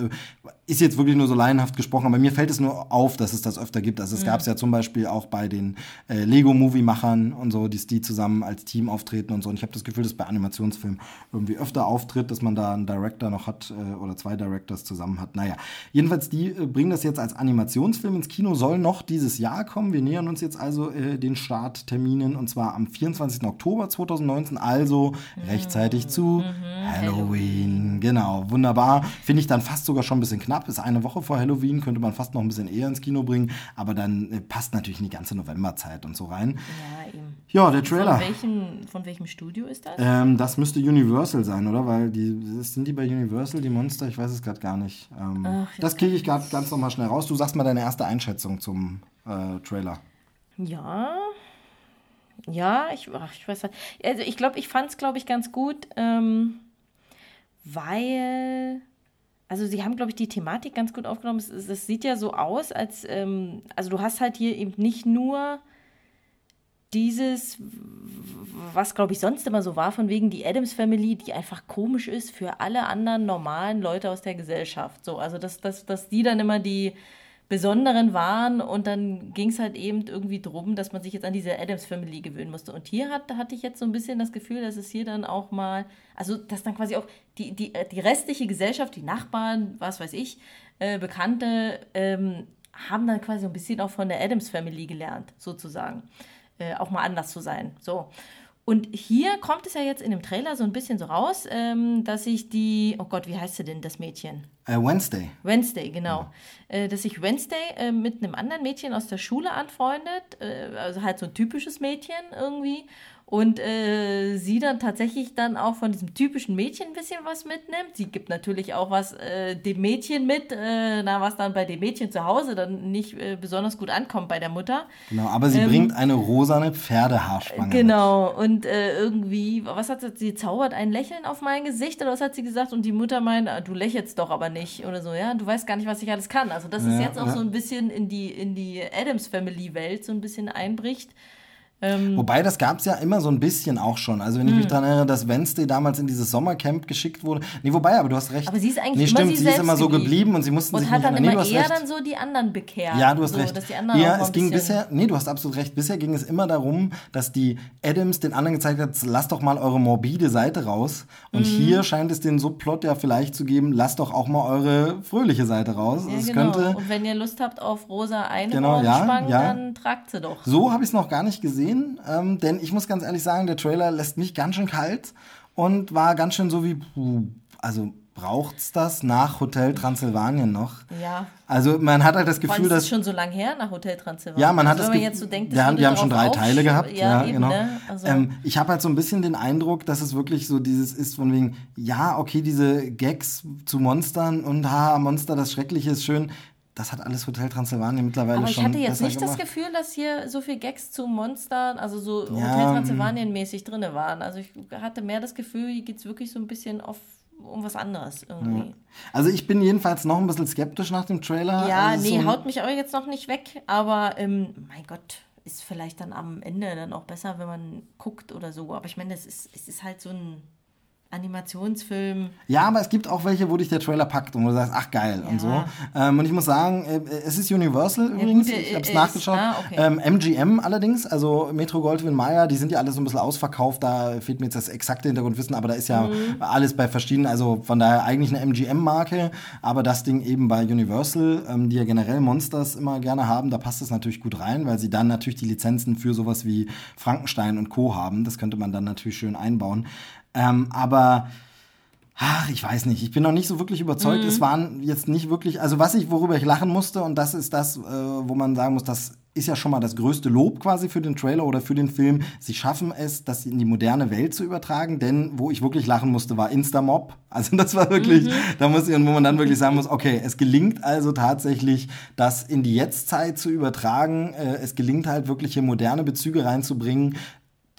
Ist jetzt wirklich nur so laienhaft gesprochen, aber mir fällt es nur auf, dass es das öfter gibt. Also es gab es ja zum Beispiel auch bei den äh, Lego-Movie-Machern und so, die, die zusammen als Team auftreten und so. Und ich habe das Gefühl, dass bei Animationsfilmen irgendwie öfter auftritt, dass man da einen Director noch hat äh, oder zwei Directors zusammen hat. Naja, jedenfalls, die äh, bringen das jetzt als Animationsfilm ins Kino, soll noch dieses Jahr kommen. Wir nähern uns jetzt also äh, den Startterminen und zwar am 24. Oktober 2019, also rechtzeitig zu Halloween. Genau, wunderbar. Finde ich dann fast sogar schon ein bisschen knapp. Ist eine Woche vor Halloween, könnte man fast noch ein bisschen eher ins Kino bringen, aber dann äh, passt natürlich in die ganze Novemberzeit und so rein. Ja, eben. Ja, der Trailer. Von welchem, von welchem Studio ist das? Ähm, das müsste Universal sein, oder? Weil die sind die bei Universal, die Monster? Ich weiß es gerade gar nicht. Ähm, Ach, das kriege ich gerade ganz nochmal schnell raus. Du sagst mal deine erste Einschätzung zum äh, Trailer. Ja. Ja, ich, ach, ich weiß nicht. Also ich glaube, ich fand es, glaube ich, ganz gut, ähm, weil, also sie haben, glaube ich, die Thematik ganz gut aufgenommen. Es, es, sieht ja so aus, als, ähm, also du hast halt hier eben nicht nur dieses, was glaube ich sonst immer so war, von wegen die Adams Family, die einfach komisch ist für alle anderen normalen Leute aus der Gesellschaft. So, also dass, dass, dass die dann immer die Besonderen waren und dann ging es halt eben irgendwie drum, dass man sich jetzt an diese Adams Family gewöhnen musste. Und hier hat, hatte ich jetzt so ein bisschen das Gefühl, dass es hier dann auch mal, also dass dann quasi auch die, die, die restliche Gesellschaft, die Nachbarn, was weiß ich, äh, Bekannte, ähm, haben dann quasi so ein bisschen auch von der Adams Family gelernt, sozusagen. Äh, auch mal anders zu sein. So. Und hier kommt es ja jetzt in dem Trailer so ein bisschen so raus, ähm, dass sich die, oh Gott, wie heißt sie denn, das Mädchen? Äh, Wednesday. Wednesday, genau. Ja. Äh, dass sich Wednesday äh, mit einem anderen Mädchen aus der Schule anfreundet, äh, also halt so ein typisches Mädchen irgendwie und äh, sie dann tatsächlich dann auch von diesem typischen Mädchen ein bisschen was mitnimmt. Sie gibt natürlich auch was äh, dem Mädchen mit, äh, na, was dann bei dem Mädchen zu Hause dann nicht äh, besonders gut ankommt bei der Mutter. Genau, aber sie ähm, bringt eine rosane Pferdehaarspange. Genau, mit. und äh, irgendwie, was hat sie, sie zaubert ein Lächeln auf mein Gesicht oder was hat sie gesagt? Und die Mutter meint, ah, du lächelst doch aber nicht oder so, ja, du weißt gar nicht, was ich alles kann. Also, dass ja, es jetzt auch ja. so ein bisschen in die, in die Adams Family Welt so ein bisschen einbricht. Ähm, Wobei, das gab es ja immer so ein bisschen auch schon. Also wenn ich mich hm. daran erinnere, dass Wednesday damals in dieses Sommercamp geschickt wurde. Nee, wobei, aber du hast recht. Aber sie ist eigentlich nee, immer stimmt, sie, sie ist immer so geblieben und sie mussten und sich hat nicht dann nee, immer eher dann so die anderen bekehrt. Ja, du hast so, recht. ja, es ging bisher, nee, du hast absolut recht. Bisher ging es immer darum, dass die Adams den anderen gezeigt hat, lasst doch mal eure morbide Seite raus. Und mhm. hier scheint es den Subplot ja vielleicht zu geben, lasst doch auch mal eure fröhliche Seite raus. Ja, genau. könnte, und wenn ihr Lust habt auf rosa Einhorn genau, ja, ja. dann tragt sie doch. So habe ich es noch gar nicht gesehen, ähm, denn ich muss ganz ehrlich sagen, der Trailer lässt mich ganz schön kalt und war ganz schön so wie, also braucht's das nach Hotel Transsilvanien noch? Ja. Also man hat halt das Gefühl, dass ist schon so lange her nach Hotel Transsilvanien. Ja, man hat also, das Gefühl, so denkt, ja, die haben schon drei Teile gehabt. Ja, ja eben, genau. Ne? Also ähm, ich habe halt so ein bisschen den Eindruck, dass es wirklich so dieses ist von wegen, ja, okay, diese Gags zu Monstern und haha, Monster, das Schreckliche ist schön das hat alles Hotel Transylvanien mittlerweile schon. Aber ich hatte jetzt nicht gemacht. das Gefühl, dass hier so viel Gags zu Monstern, also so ja, Hotel Transylvanien mäßig drin waren. Also ich hatte mehr das Gefühl, hier geht es wirklich so ein bisschen auf um was anderes irgendwie. Ja. Also ich bin jedenfalls noch ein bisschen skeptisch nach dem Trailer. Ja, also nee, so haut mich auch jetzt noch nicht weg, aber ähm, mein Gott, ist vielleicht dann am Ende dann auch besser, wenn man guckt oder so. Aber ich meine, es ist, es ist halt so ein Animationsfilm. Ja, aber es gibt auch welche, wo dich der Trailer packt und wo du sagst, ach geil ja. und so. Ähm, und ich muss sagen, äh, es ist Universal ja, übrigens, gut, ich habe es nachgeschaut. Ah, okay. ähm, MGM allerdings, also Metro Goldwyn Mayer, die sind ja alle so ein bisschen ausverkauft, da fehlt mir jetzt das exakte Hintergrundwissen, aber da ist ja mhm. alles bei verschiedenen, also von daher eigentlich eine MGM-Marke, aber das Ding eben bei Universal, ähm, die ja generell Monsters immer gerne haben, da passt es natürlich gut rein, weil sie dann natürlich die Lizenzen für sowas wie Frankenstein und Co. haben. Das könnte man dann natürlich schön einbauen. Ähm, aber ach, ich weiß nicht, ich bin noch nicht so wirklich überzeugt. Mhm. Es waren jetzt nicht wirklich, also was ich, worüber ich lachen musste, und das ist das, äh, wo man sagen muss, das ist ja schon mal das größte Lob quasi für den Trailer oder für den Film. Sie schaffen es, das in die moderne Welt zu übertragen, denn wo ich wirklich lachen musste, war Instamob. Also das war wirklich, mhm. da muss ich, wo man dann wirklich sagen muss, okay, es gelingt also tatsächlich, das in die Jetztzeit zu übertragen. Äh, es gelingt halt wirklich hier moderne Bezüge reinzubringen.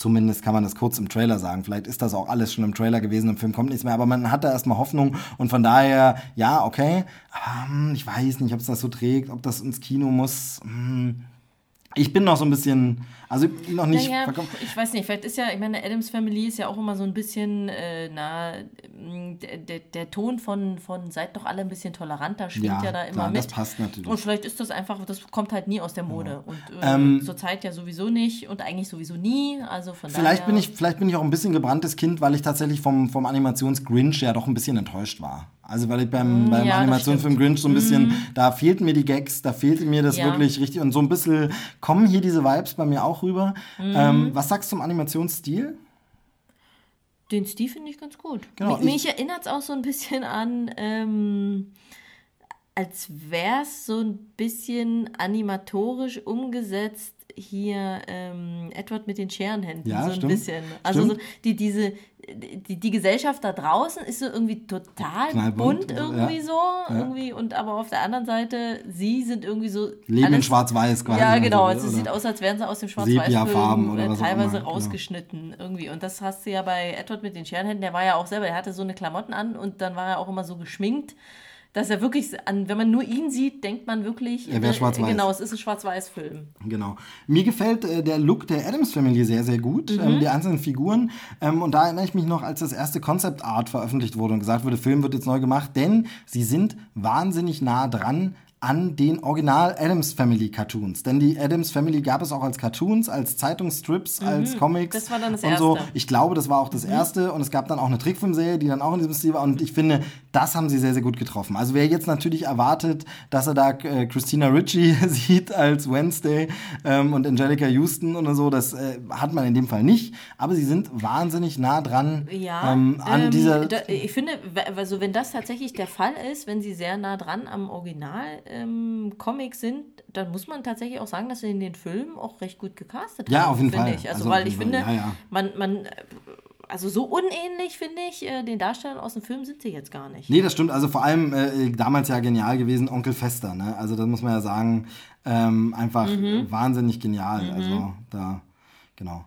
Zumindest kann man das kurz im Trailer sagen. Vielleicht ist das auch alles schon im Trailer gewesen, im Film kommt nichts mehr, aber man hat da erstmal Hoffnung und von daher, ja, okay. Aber hm, ich weiß nicht, ob es das so trägt, ob das ins Kino muss. Hm. Ich bin noch so ein bisschen, also noch nicht. Naja, ich weiß nicht, vielleicht ist ja, ich meine, Adams Family ist ja auch immer so ein bisschen, äh, na, der, der, der, Ton von, von seid doch alle ein bisschen toleranter schwingt ja, ja da immer klar, mit. Das passt natürlich. Und vielleicht ist das einfach, das kommt halt nie aus der Mode. Ja. Und äh, ähm, zur Zeit ja sowieso nicht und eigentlich sowieso nie. Also von vielleicht bin ich, vielleicht bin ich auch ein bisschen gebranntes Kind, weil ich tatsächlich vom, vom Animations-Grinch ja doch ein bisschen enttäuscht war. Also weil ich beim, mm, beim ja, Animationsfilm Grinch so ein bisschen, mm. da fehlten mir die Gags, da fehlte mir das ja. wirklich richtig und so ein bisschen kommen hier diese Vibes bei mir auch rüber. Mm. Ähm, was sagst du zum Animationsstil? Den Stil finde ich ganz gut. Genau, mich, mich erinnert es auch so ein bisschen an, ähm, als wäre es so ein bisschen animatorisch umgesetzt hier ähm, Edward mit den Scherenhänden Ja, so ein stimmt. bisschen. Also so, die, diese, die, die Gesellschaft da draußen ist so irgendwie total Knallbunt, bunt ja. irgendwie so. Ja. Irgendwie, und aber auf der anderen Seite, sie sind irgendwie so. Leben in Schwarz-Weiß quasi. Ja, genau. so will, Also es sieht aus, als wären sie aus dem Schwarz-Weiß-Film oder äh, teilweise immer, genau. rausgeschnitten irgendwie. Und das hast du ja bei Edward mit den Scherenhänden, der war ja auch selber, der hatte so eine Klamotten an und dann war er auch immer so geschminkt. Dass er wirklich, wenn man nur ihn sieht, denkt man wirklich, Er wär äh, schwarz-weiß. Genau, es ist ein Schwarz-Weiß-Film. Genau. Mir gefällt äh, der Look der Adams Family sehr, sehr gut. Mhm. Ähm, die einzelnen Figuren. Ähm, und da erinnere ich mich noch, als das erste Concept Art veröffentlicht wurde und gesagt wurde, Film wird jetzt neu gemacht, denn sie sind wahnsinnig nah dran an den Original Adams Family Cartoons. Denn die Adams Family gab es auch als Cartoons, als Zeitungsstrips, als Comics. Mhm. Das war dann das und so. Erste. Mhm. Ich glaube, das war auch das erste. Und es gab dann auch eine Trickfilmserie, die dann auch in diesem Stil war. Und ich finde, das haben sie sehr, sehr gut getroffen. Also wer jetzt natürlich erwartet, dass er da äh, Christina Ritchie sieht als Wednesday ähm, und Angelica Houston oder so, das äh, hat man in dem Fall nicht. Aber sie sind wahnsinnig nah dran Ja, ähm, an ähm, dieser... da, ich finde, also wenn das tatsächlich der Fall ist, wenn sie sehr nah dran am Original ähm, Comic sind, dann muss man tatsächlich auch sagen, dass sie in den Filmen auch recht gut gecastet Ja, haben. auf jeden Fall. Ich. Also, Also, weil ich ja, finde, ja. man, man, äh, also so unähnlich finde ich, äh, den Darstellern aus dem Film sind sie jetzt gar nicht. Nee, das stimmt. Also vor allem äh, damals ja genial gewesen, Onkel Fester. Ne? Also das muss man ja sagen, ähm, einfach Mhm. wahnsinnig genial. Also da, genau.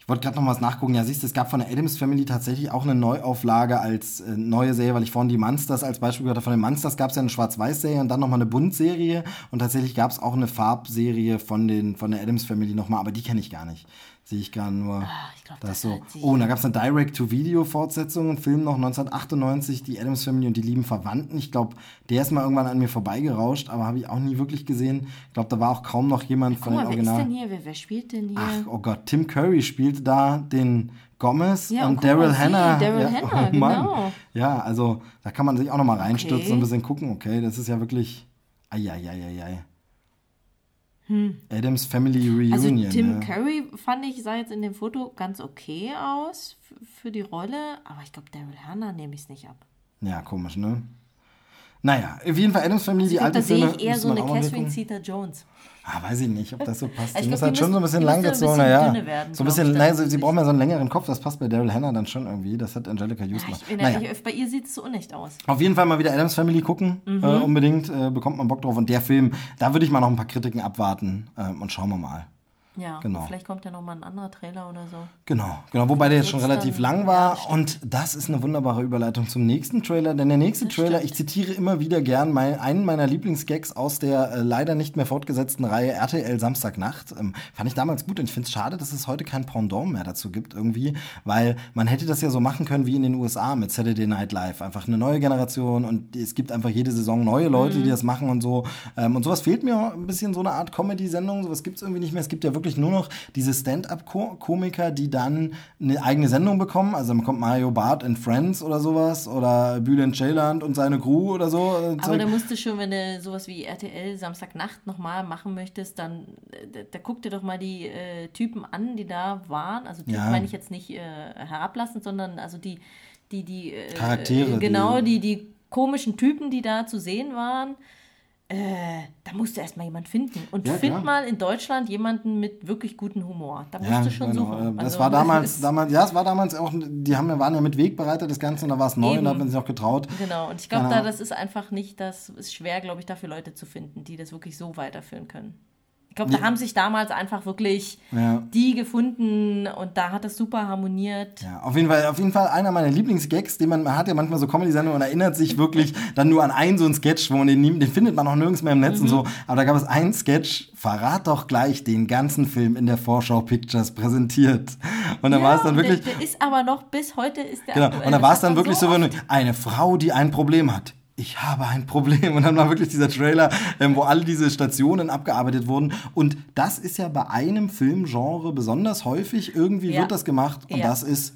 Ich wollte gerade noch was nachgucken. Ja, siehst du, es gab von der Adams Family tatsächlich auch eine Neuauflage als äh, neue Serie, weil ich vorhin die Monsters als Beispiel gehört habe. Von den Monsters gab es ja eine Schwarz-Weiß-Serie und dann nochmal eine Bunt-Serie. Und tatsächlich gab es auch eine Farbserie von, den, von der Adams Family nochmal, aber die kenne ich gar nicht. Sehe ich gar nur. Ah, ich glaub, das das so. Oh, und da gab es eine Direct-to-Video-Fortsetzung, ein Film noch 1998, die Adams Family und die lieben Verwandten. Ich glaube, der ist mal irgendwann an mir vorbeigerauscht, aber habe ich auch nie wirklich gesehen. Ich glaube, da war auch kaum noch jemand von Guck mal, den wer ist Original. denn hier? Wer, wer spielt denn hier? Ach, oh Gott, Tim Curry spielte da den Gomez Ja, und und Daryl Hannah. Daryl ja, Hannah, oh genau. Ja, also da kann man sich auch noch mal reinstürzen Okay. und ein bisschen gucken. Okay, das ist ja wirklich. Eieieiei. Adams Family Reunion. Also Tim ja. Curry fand ich, sah jetzt in dem Foto ganz okay aus für die Rolle, aber ich glaube, Daryl Hannah nehme ich es nicht ab. Ja, komisch, ne? Naja, auf jeden Fall Adams Family, Ich die glaube, alten da sehe ich eher so eine Catherine. Zeta-Jones. Ah, weiß ich nicht, ob das so passt. Ich Die glaub, muss die halt schon so ein bisschen die müsste ein langgezogen, bisschen naja. dünne werden, so ein bisschen, nein, so, sie brauchen ja so einen längeren Kopf, das passt bei Daryl Hannah dann schon irgendwie. Das hat Angelica Houston. Ich, bin naja. bei ihr sieht es so unecht aus. Auf jeden Fall mal wieder Adams Family gucken, Mhm. äh, unbedingt, äh, bekommt man Bock drauf. Und der Film, da würde ich mal noch ein paar Kritiken abwarten äh, und schauen wir mal. Ja, Genau. vielleicht kommt ja noch mal ein anderer Trailer oder so. Genau, genau, wobei der jetzt schon relativ dann- lang ja, war. das stimmt. und das ist eine wunderbare Überleitung zum nächsten Trailer. Denn der nächste Trailer, ich zitiere immer wieder gern mein, einen meiner Lieblingsgags aus der äh, leider nicht mehr fortgesetzten Reihe RTL Samstagnacht. Ähm, fand ich damals gut und ich finde es schade, dass es heute kein Pendant mehr dazu gibt irgendwie, weil man hätte das ja so machen können wie in den USA mit Saturday Night Live. Einfach eine neue Generation und es gibt einfach jede Saison neue Leute, Mhm. die das machen und so. Ähm, und sowas fehlt mir ein bisschen, so eine Art Comedy-Sendung. Sowas gibt es irgendwie nicht mehr. Es gibt ja wirklich nur noch diese Stand-up-Komiker, die dann eine eigene Sendung bekommen. Also dann kommt Mario Barth in Friends oder sowas oder Bülent Ceylan und seine Crew oder so. äh, Aber Zeug. da musst du schon, wenn du sowas wie RTL Samstagnacht nochmal machen möchtest, dann äh, da, da guck dir doch mal die äh, Typen an, die da waren. Also Typen Ja. meine ich jetzt nicht äh, herablassend, sondern also die, die, die äh, Charaktere, äh, Genau, die- die, die komischen Typen, die da zu sehen waren. Äh, da musst du erstmal jemanden finden. Und Ja, find klar. mal in Deutschland jemanden mit wirklich gutem Humor. Da musst ja, du schon genau. suchen. Äh, Das Also, war damals, damals, ja, es war damals auch, die haben, waren ja mit Wegbereiter das Ganze und da war es neu und Eben. da hat man sich auch getraut. Genau, und ich glaube, Genau. da das ist einfach nicht, das ist schwer, glaube ich, dafür Leute zu finden, die das wirklich so weiterführen können. Ich glaube, da haben sich damals einfach wirklich Ja. die gefunden und da hat das super harmoniert. Ja, auf jeden Fall, auf jeden Fall einer meiner Lieblingsgags, den man, man hat ja manchmal so Comedy-Sendungen und erinnert sich wirklich dann nur an einen so einen Sketch, wo man den, den findet man auch nirgends mehr im Netz Mhm. und so. Aber da gab es einen Sketch, verrat doch gleich den ganzen Film in der Vorschau Pictures präsentiert. Und da war es dann wirklich, Der, der ist aber noch, bis heute ist der genau, und da war es dann wirklich so, wenn eine Frau, die ein Problem hat. Ich habe ein Problem. Und dann war wirklich dieser Trailer, ähm, wo alle diese Stationen abgearbeitet wurden. Und das ist ja bei einem Filmgenre besonders häufig. Irgendwie Ja. wird das gemacht. Und Ja. das ist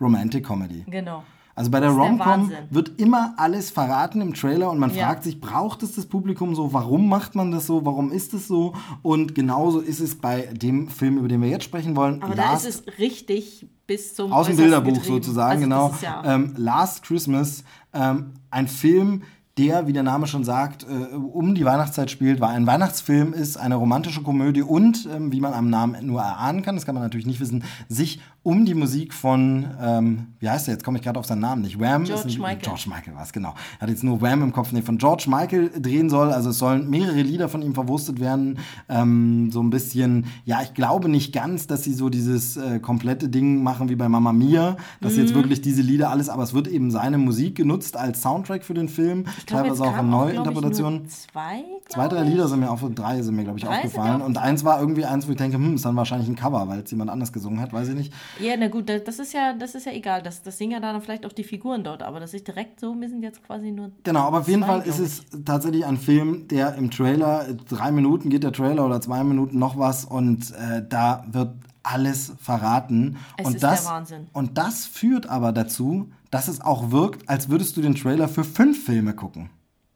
Romantic Comedy. Genau. Also bei der Rom-Com wird immer alles verraten im Trailer und man Ja. fragt sich, braucht es das Publikum so? Warum macht man das so? Warum ist es so? Und genauso ist es bei dem Film, über den wir jetzt sprechen wollen. Aber da Last, ist es richtig bis zum aus dem Bilderbuch getrieben. sozusagen, also genau. Ja, ähm, Last Christmas, ähm, ein Film, der, wie der Name schon sagt, äh, um die Weihnachtszeit spielt, weil ein Weihnachtsfilm ist, eine romantische Komödie und, ähm, wie man am Namen nur erahnen kann, das kann man natürlich nicht wissen, sich um die Musik von, ähm, wie heißt der, jetzt komme ich gerade auf seinen Namen nicht, Wham. George ist ein, Michael. George Michael war es, genau. Er hat jetzt nur Wham im Kopf, nee, von George Michael drehen soll, also es sollen mehrere Lieder von ihm verwurstet werden, ähm, so ein bisschen, ja, ich glaube nicht ganz, dass sie so dieses äh, komplette Ding machen wie bei Mamma Mia, dass Mhm. jetzt wirklich diese Lieder alles, aber es wird eben seine Musik genutzt als Soundtrack für den Film, Ich glaube, jetzt teilweise auch in glaub Neuinterpretationen. Zwei, Zwei, drei glaub. Lieder sind mir auf drei sind mir, glaube ich, Drei aufgefallen. Und eins war irgendwie eins, wo ich denke, hm, ist dann wahrscheinlich ein Cover, weil es jemand anders gesungen hat, weiß ich nicht. Ja, na gut, das ist ja, das ist ja egal. Das, das singen ja dann vielleicht auch die Figuren dort, aber das ist direkt so, wir sind jetzt quasi nur. Genau, aber auf jeden Zwei, Fall ist es tatsächlich ein Film, der im Trailer, drei Minuten geht der Trailer oder zwei Minuten noch was und äh, da wird alles verraten. Es und ist das, der Wahnsinn. Und das führt aber dazu, dass es auch wirkt, als würdest du den Trailer für fünf Filme gucken.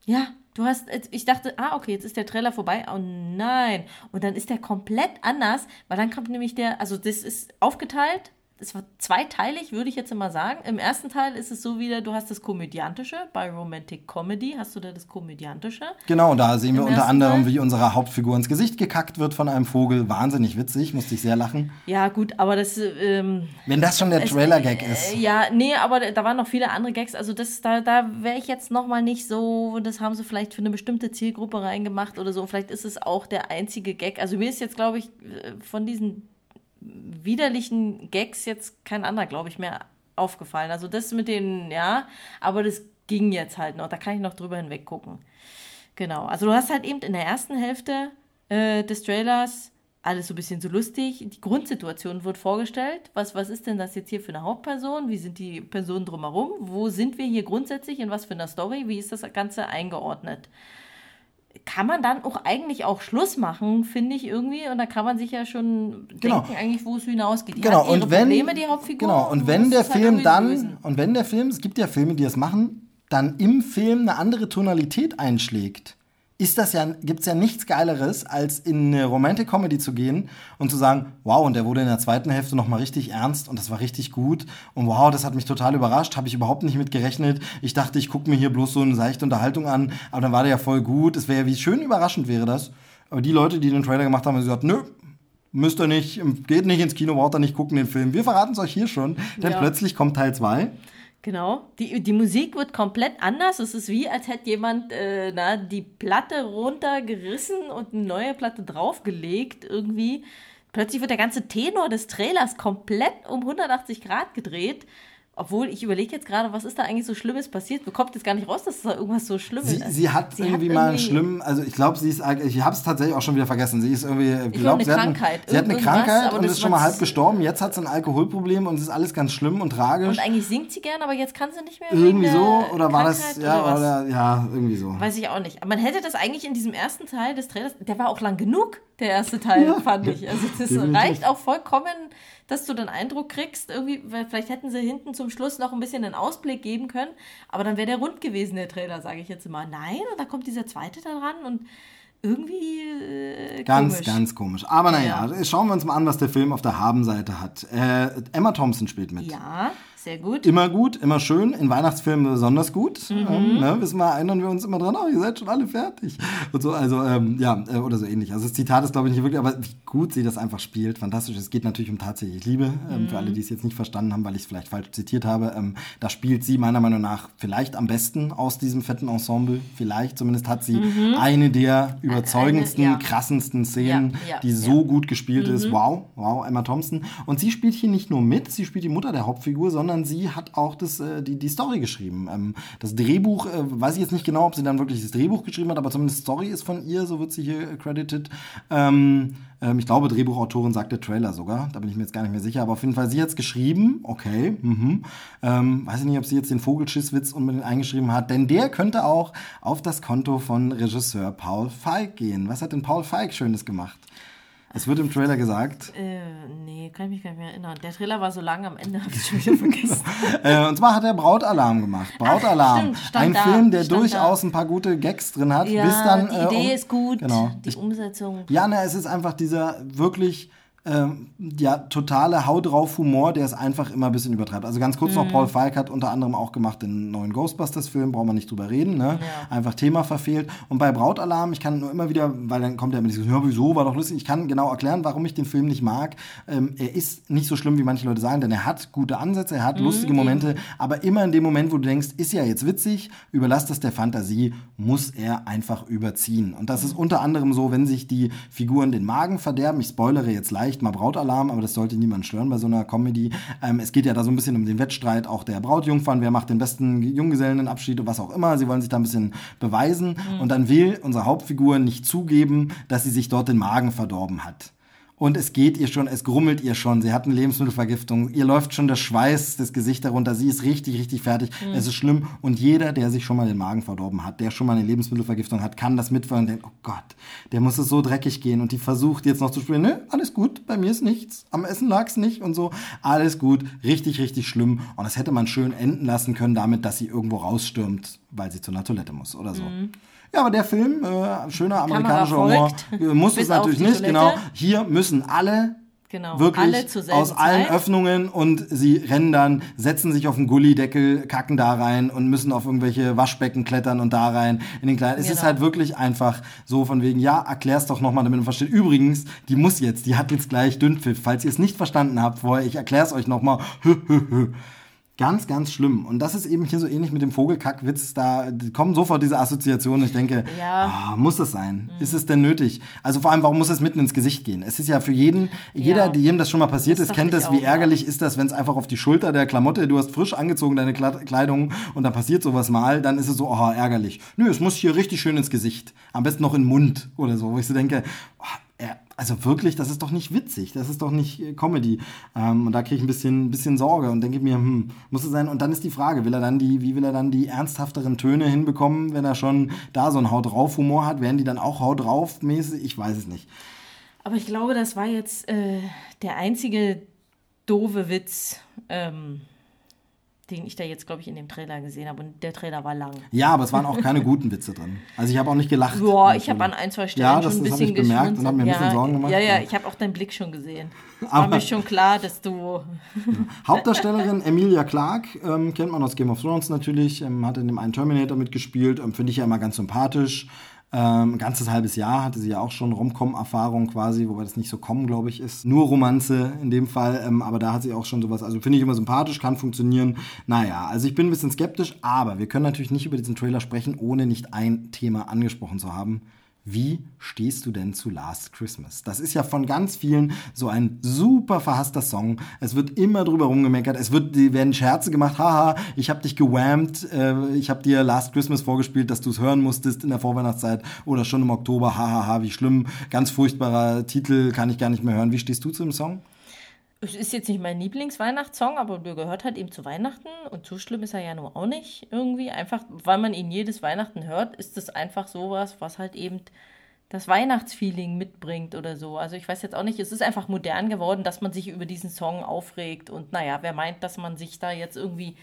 Ja, du hast, ich dachte, ah, okay, jetzt ist der Trailer vorbei. Oh nein. Und dann ist der komplett anders, weil dann kommt nämlich der, also das ist aufgeteilt. Es war zweiteilig, würde ich jetzt mal sagen. Im ersten Teil ist es so wieder, du hast das Komödiantische. Bei Romantic Comedy hast du da das Komödiantische. Genau, da sehen wir Im unter ersten anderem, Teil? wie unsere Hauptfigur ins Gesicht gekackt wird von einem Vogel. Wahnsinnig witzig, musste ich sehr lachen. Ja, gut, aber das, ähm, Wenn das schon der Trailer-Gag Äh, ist. ja, nee, aber da waren noch viele andere Gags. Also das, da, da wäre ich jetzt noch mal nicht so, das haben sie vielleicht für eine bestimmte Zielgruppe reingemacht oder so. Vielleicht ist es auch der einzige Gag. Also mir ist jetzt, glaube ich, äh, von diesen widerlichen Gags jetzt kein anderer, glaube ich, mehr aufgefallen. Also das mit den, ja, aber das ging jetzt halt noch. Da kann ich noch drüber hinweg gucken. Genau. Also du hast halt eben in der ersten Hälfte äh, des Trailers alles so ein bisschen so lustig. Die Grundsituation wird vorgestellt. Was, was ist denn das jetzt hier für eine Hauptperson? Wie sind die Personen drumherum? Wo sind wir hier grundsätzlich? In was für einer Story? Wie ist das Ganze eingeordnet? Kann man dann auch eigentlich auch Schluss machen, finde ich irgendwie. Und da kann man sich ja schon Genau. denken, eigentlich, wo es hinausgeht. Die Genau, und wenn, Probleme, die Hauptfigur. genau, und wenn der halt Film irgendwie dann, lösen. und wenn der Film, es gibt ja Filme, die das machen, dann im Film eine andere Tonalität einschlägt, ist das ja, gibt's ja nichts Geileres, als in eine Romantic Comedy zu gehen und zu sagen, wow, und der wurde in der zweiten Hälfte nochmal richtig ernst und das war richtig gut und wow, das hat mich total überrascht, habe ich überhaupt nicht mit gerechnet. Ich dachte, ich gucke mir hier bloß so eine seichte Unterhaltung an, aber dann war der ja voll gut. Es wäre ja, wie schön überraschend wäre das. Aber die Leute, die den Trailer gemacht haben, haben gesagt, nö, müsst ihr nicht, geht nicht ins Kino, braucht ihr nicht gucken den Film. Wir verraten es euch hier schon, denn Ja. plötzlich kommt Teil 2. Genau. Die, die Musik wird komplett anders. Es ist wie, als hätte jemand äh, na, die Platte runtergerissen und eine neue Platte draufgelegt irgendwie. Plötzlich wird der ganze Tenor des Trailers komplett um 180 Grad gedreht. Obwohl, ich überlege jetzt gerade, was ist da eigentlich so Schlimmes passiert? Bekommt jetzt gar nicht raus, dass da irgendwas so Schlimmes Sie, ist. sie hat irgendwie mal einen schlimmen, also ich glaube, sie ist, ich habe es tatsächlich auch schon wieder vergessen. Sie ist irgendwie, ich glaube, eine sie, hat Krankheit. sie hat eine Krankheit und das ist schon mal halb gestorben. Jetzt hat sie ein Alkoholproblem und es ist alles ganz schlimm und tragisch. Und eigentlich singt sie gern, aber jetzt kann sie nicht mehr. irgendwie so, der oder war das, Krankheit ja, was? oder, ja, irgendwie so. Weiß ich auch nicht. Aber man hätte das eigentlich in diesem ersten Teil des Trailers, der war auch lang genug, der erste Teil, fand ich. Also das definitiv. reicht auch vollkommen, dass du den Eindruck kriegst, irgendwie, weil vielleicht hätten sie hinten zum Schluss noch ein bisschen einen Ausblick geben können, aber dann wäre der rund gewesen, der Trailer, sage ich jetzt immer. Nein, und da kommt dieser zweite da dran und irgendwie äh, Ganz, komisch. ganz komisch. Aber naja, Ja. schauen wir uns mal an, was der Film auf der Habenseite hat. Äh, Emma Thompson spielt mit. Ja, sehr gut. Immer gut, immer schön, in Weihnachtsfilmen besonders gut. Mhm. Ähm, ne, wissen wir, erinnern wir uns immer dran, oh, ihr seid schon alle fertig. Und so, also, ähm, ja, äh, oder so ähnlich. Also das Zitat ist, glaube ich, nicht wirklich, aber wie gut sie das einfach spielt, fantastisch. Es geht natürlich um tatsächlich Liebe, ähm, für Mhm. alle, die es jetzt nicht verstanden haben, weil ich es vielleicht falsch zitiert habe. Ähm, da spielt sie meiner Meinung nach vielleicht am besten aus diesem fetten Ensemble. Vielleicht, zumindest hat sie eine der überzeugendsten, Mhm. ja. krassensten Szenen, Ja, ja, die so gut gespielt ist. Wow, wow, Emma Thompson. Und sie spielt hier nicht nur mit, sie spielt die Mutter der Hauptfigur, sondern sie hat auch das, äh, die, die Story geschrieben. Ähm, das Drehbuch, äh, weiß ich jetzt nicht genau, ob sie dann wirklich das Drehbuch geschrieben hat, aber zumindest Story ist von ihr, so wird sie hier credited. Ähm, ähm, ich glaube, Drehbuchautorin sagt der Trailer sogar, da bin ich mir jetzt gar nicht mehr sicher, aber auf jeden Fall, sie hat es geschrieben, okay, mhm. ähm, weiß ich nicht, ob sie jetzt den Vogelschisswitz unbedingt eingeschrieben hat, denn der könnte auch auf das Konto von Regisseur Paul Feig gehen. Was hat denn Paul Feig Schönes gemacht? Es wird im Trailer gesagt, Äh, nee, kann ich mich gar nicht mehr erinnern. Der Trailer war so lang, am Ende habe ich schon wieder vergessen. Äh, und zwar hat er Brautalarm gemacht. Brautalarm. stimmt, stand ein da, Film, der durchaus ein paar gute Gags drin hat. ja, bis dann, die äh, Idee um- ist gut, Genau. die Umsetzung. Ja, ne, es ist einfach dieser wirklich ähm, ja, totale Hau drauf Humor, der es einfach immer ein bisschen übertreibt. Also ganz kurz Mhm. noch, Paul Falk hat unter anderem auch gemacht den neuen Ghostbusters-Film, brauchen wir nicht drüber reden, ne? Ja. Einfach Thema verfehlt. Und bei Brautalarm, ich kann nur immer wieder, weil dann kommt ja immer dieses, ja, wieso, war doch lustig. Ich kann genau erklären, warum ich den Film nicht mag. Ähm, er ist nicht so schlimm, wie manche Leute sagen, denn er hat gute Ansätze, er hat lustige Momente, aber immer in dem Moment, wo du denkst, ist ja jetzt witzig, überlass das der Fantasie, muss er einfach überziehen. Und das ist unter anderem so, wenn sich die Figuren den Magen verderben. Ich spoilere jetzt leicht mal Brautalarm, aber das sollte niemand stören bei so einer Comedy. Ähm, es geht ja da so ein bisschen um den Wettstreit auch der Brautjungfern, wer macht den besten Junggesellenabschied und was auch immer. Sie wollen sich da ein bisschen beweisen. Und dann will unsere Hauptfigur nicht zugeben, dass sie sich dort den Magen verdorben hat. Und es geht ihr schon, es grummelt ihr schon. Sie hat eine Lebensmittelvergiftung. Ihr läuft schon der Schweiß das Gesicht darunter. Sie ist richtig, richtig fertig. Es ist schlimm. Und jeder, der sich schon mal den Magen verdorben hat, der schon mal eine Lebensmittelvergiftung hat, kann das mitfühlen und denkt, oh Gott, der muss es so dreckig gehen. Und die versucht jetzt noch zu spielen, ne, alles gut, bei mir ist nichts. Am Essen lag's nicht und so. Alles gut. Richtig, richtig schlimm. Und das hätte man schön enden lassen können damit, dass sie irgendwo rausstürmt, weil sie zu einer Toilette muss oder so. Ja, aber der Film, äh, schöner amerikanischer Humor, muss es natürlich nicht, genau. Hier müssen alle Genau, wirklich aus allen Zeit. Öffnungen und sie rennen dann, setzen sich auf den Gullideckel, kacken da rein und müssen auf irgendwelche Waschbecken klettern und da rein in den kleinen. Es ist Genau. halt wirklich einfach so von wegen, ja, erklär's doch nochmal, damit man versteht. Übrigens, die muss jetzt, die hat jetzt gleich Dünnpfiff. Falls ihr es nicht verstanden habt vorher, ich erklär's euch nochmal. Ganz, ganz schlimm. Und das ist eben hier so ähnlich mit dem Vogelkackwitz. Da kommen sofort diese Assoziationen. Ich denke, Ja. Mhm. ah, muss das sein? Ist es denn nötig? Also vor allem, warum muss es mitten ins Gesicht gehen? Es ist ja für jeden, jeder, Ja. jedem das schon mal passiert Das ist, kennt das, wie auch, ja. ärgerlich ist das, wenn es einfach auf die Schulter der Klamotte, du hast frisch angezogen deine Kleidung und dann passiert sowas mal, dann ist es so, oh, ärgerlich. Nö, es muss hier richtig schön ins Gesicht. Am besten noch in den Mund oder so, wo ich so denke, oh, ja, also wirklich, das ist doch nicht witzig, das ist doch nicht äh, Comedy. Ähm, und da kriege ich ein bisschen, bisschen Sorge und denke mir, hm, muss es sein? Und dann ist die Frage, will er dann die, wie will er dann die ernsthafteren Töne hinbekommen, wenn er schon da so einen Haut drauf Humor hat? Werden die dann auch Haut drauf mäßig? Ich weiß es nicht. Aber ich glaube, das war jetzt äh, der einzige doofe Witz, ähm, den ich da jetzt, glaube ich, in dem Trailer gesehen habe. Und der Trailer war lang. Ja, aber es waren auch keine guten Witze drin. Also ich habe auch nicht gelacht. Boah, ich habe an ein, zwei Stellen Ja, das- schon ein das bisschen ich bemerkt und hab mir ein bisschen ja, Sorgen gemacht. Ja, ja, ich habe auch deinen Blick schon gesehen. War Aber- mir schon klar, dass du. Hauptdarstellerin Emilia Clarke, ähm, kennt man aus Game of Thrones natürlich, ähm, hat in dem einen Terminator mitgespielt, ähm, finde ich ja immer ganz sympathisch. Ähm, ein ganzes halbes Jahr hatte sie ja auch schon Rom-Com-Erfahrung quasi, wobei das nicht so kommen, glaube ich, ist. Nur Romanze in dem Fall, ähm, aber da hat sie auch schon sowas. Also finde ich immer sympathisch, kann funktionieren. Naja, also ich bin ein bisschen skeptisch, aber wir können natürlich nicht über diesen Trailer sprechen, ohne nicht ein Thema angesprochen zu haben. Wie stehst du denn zu Last Christmas? Das ist ja von ganz vielen so ein super verhasster Song. Es wird immer drüber rumgemeckert. Es wird, werden Scherze gemacht. Haha, ich habe dich gewammt. Äh, ich habe dir Last Christmas vorgespielt, dass du es hören musstest in der Vorweihnachtszeit oder schon im Oktober. Hahaha, wie schlimm. Ganz furchtbarer Titel, kann ich gar nicht mehr hören. Wie stehst du zu dem Song? Es ist jetzt nicht mein Lieblingsweihnachtssong, aber der gehört halt eben zu Weihnachten. Und so schlimm ist er ja nur auch nicht irgendwie. Einfach, weil man ihn jedes Weihnachten hört, ist es einfach sowas, was halt eben das Weihnachtsfeeling mitbringt oder so. Also ich weiß jetzt auch nicht, es ist einfach modern geworden, dass man sich über diesen Song aufregt. Und naja, wer meint, dass man sich da jetzt irgendwie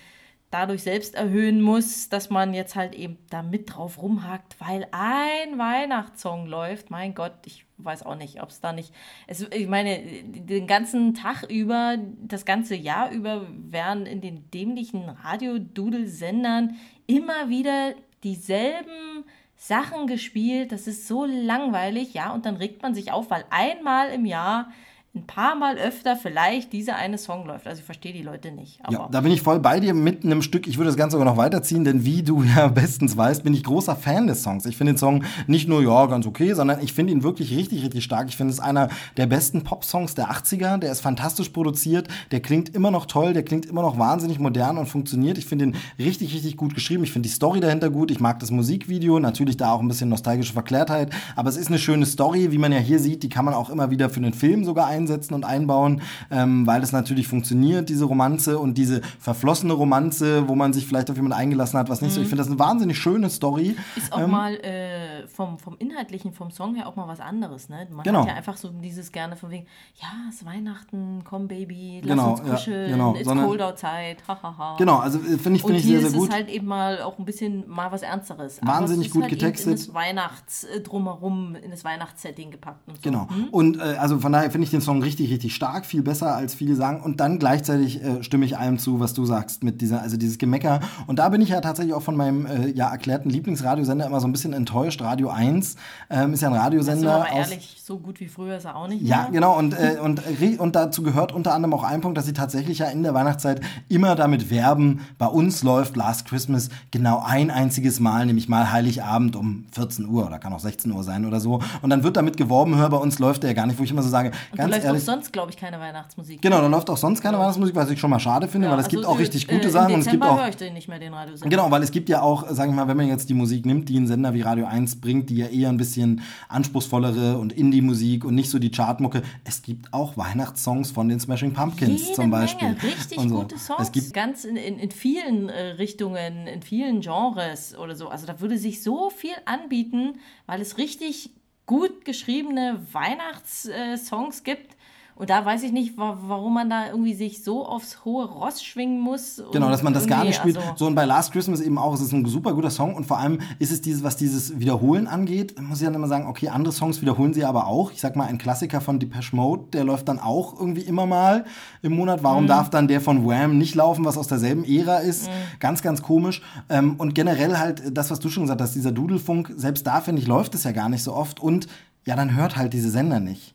dadurch selbst erhöhen muss, dass man jetzt halt eben da mit drauf rumhakt, weil ein Weihnachtssong läuft. Mein Gott, ich weiß auch nicht, ob es da nicht. Es, ich meine, den ganzen Tag über, das ganze Jahr über werden in den dämlichen Radiodudelsendern immer wieder dieselben Sachen gespielt. Das ist so langweilig, ja, und dann regt man sich auf, weil einmal im Jahr ein paar Mal öfter vielleicht dieser eine Song läuft. Also ich verstehe die Leute nicht. Ja, da bin ich voll bei dir mitten im Stück. Ich würde das Ganze sogar noch weiterziehen, denn wie du ja bestens weißt, bin ich großer Fan des Songs. Ich finde den Song nicht nur, ja, ganz okay, sondern ich finde ihn wirklich richtig, richtig stark. Ich finde es einer der besten Pop-Songs der 80er. Der ist fantastisch produziert. Der klingt immer noch toll. Der klingt immer noch wahnsinnig modern und funktioniert. Ich finde ihn richtig, richtig gut geschrieben. Ich finde die Story dahinter gut. Ich mag das Musikvideo. Natürlich da auch ein bisschen nostalgische Verklärtheit. Aber es ist eine schöne Story, wie man ja hier sieht. Die kann man auch immer wieder für einen Film sogar einsetzen und einbauen, ähm, weil es natürlich funktioniert, diese Romanze und diese verflossene Romanze, wo man sich vielleicht auf jemanden eingelassen hat, was nicht so. Ich finde das eine wahnsinnig schöne Story. Ist auch Ähm, mal äh, vom, vom Inhaltlichen, vom Song her auch mal was anderes, ne? Man Genau. hat ja einfach so dieses gerne von wegen, ja, es ist Weihnachten, komm Baby, lass Genau, uns ja, kuscheln, genau, it's sondern- cold outside, hahaha. Genau, also äh, finde ich, Und finde ich hier sehr, sehr ist gut. es halt eben mal auch ein bisschen mal was Ernsteres. Wahnsinnig ist gut halt getextet. In das Weihnachts äh, drumherum, in das Weihnachtssetting gepackt und so. Genau. Hm? Und äh, also von daher finde ich den Song Song richtig, richtig stark, viel besser als viele sagen. Und dann gleichzeitig äh, stimme ich allem zu, was du sagst mit dieser, also dieses Gemecker. Und da bin ich ja tatsächlich auch von meinem äh, ja erklärten Lieblingsradiosender immer so ein bisschen enttäuscht. Radio 1 ähm, ist ja ein Radiosender aber aus. ehrlich, so gut wie früher ist er auch nicht Ja, mehr. genau. Und, äh, und, äh, und dazu gehört unter anderem auch ein Punkt, dass sie tatsächlich ja in der Weihnachtszeit immer damit werben, bei uns läuft Last Christmas genau ein einziges Mal, nämlich mal Heiligabend um 14 Uhr oder kann auch 16 Uhr sein oder so. Und dann wird damit geworben, hör, bei uns läuft der gar nicht, wo ich immer so sage, ganz läuft auch ehrlich. sonst, glaube ich, keine Weihnachtsmusik. Genau, da läuft auch sonst keine Weihnachtsmusik, was ich schon mal schade finde, Ja, weil es also, gibt auch richtig äh, gute im Sachen und es gibt Dezember auch höre ich den nicht mehr, den Radiosender. Genau, weil es gibt ja auch, sage ich mal, wenn man jetzt die Musik nimmt, die ein Sender wie Radio 1 bringt, die ja eher ein bisschen anspruchsvollere und Indie-Musik und nicht so die Chartmucke. Es gibt auch Weihnachtssongs von den Smashing Pumpkins Jede zum Beispiel. Menge, richtig und so. gute Songs. Es gibt ganz in, in, in vielen äh, Richtungen, in vielen Genres oder so. Also da würde sich so viel anbieten, weil es richtig gut geschriebene Weihnachtssongs gibt. Und da weiß ich nicht, wa warum man da irgendwie sich so aufs hohe Ross schwingen muss. Genau, dass man das gar nicht spielt. also- so und bei Last Christmas eben auch, es ist ein super guter Song und vor allem ist es dieses, was dieses Wiederholen angeht, muss ich dann immer sagen, okay, andere Songs wiederholen sie aber auch. Ich sag mal, ein Klassiker von Depeche Mode, der läuft dann auch irgendwie immer mal im Monat. Warum Mhm. darf dann der von Wham nicht laufen, was aus derselben Ära ist? Ganz, ganz komisch. Ähm, und generell halt das, was du schon gesagt hast, dieser Dudelfunk, selbst da finde ich, läuft es ja gar nicht so oft und ja, dann hört halt diese Sender nicht.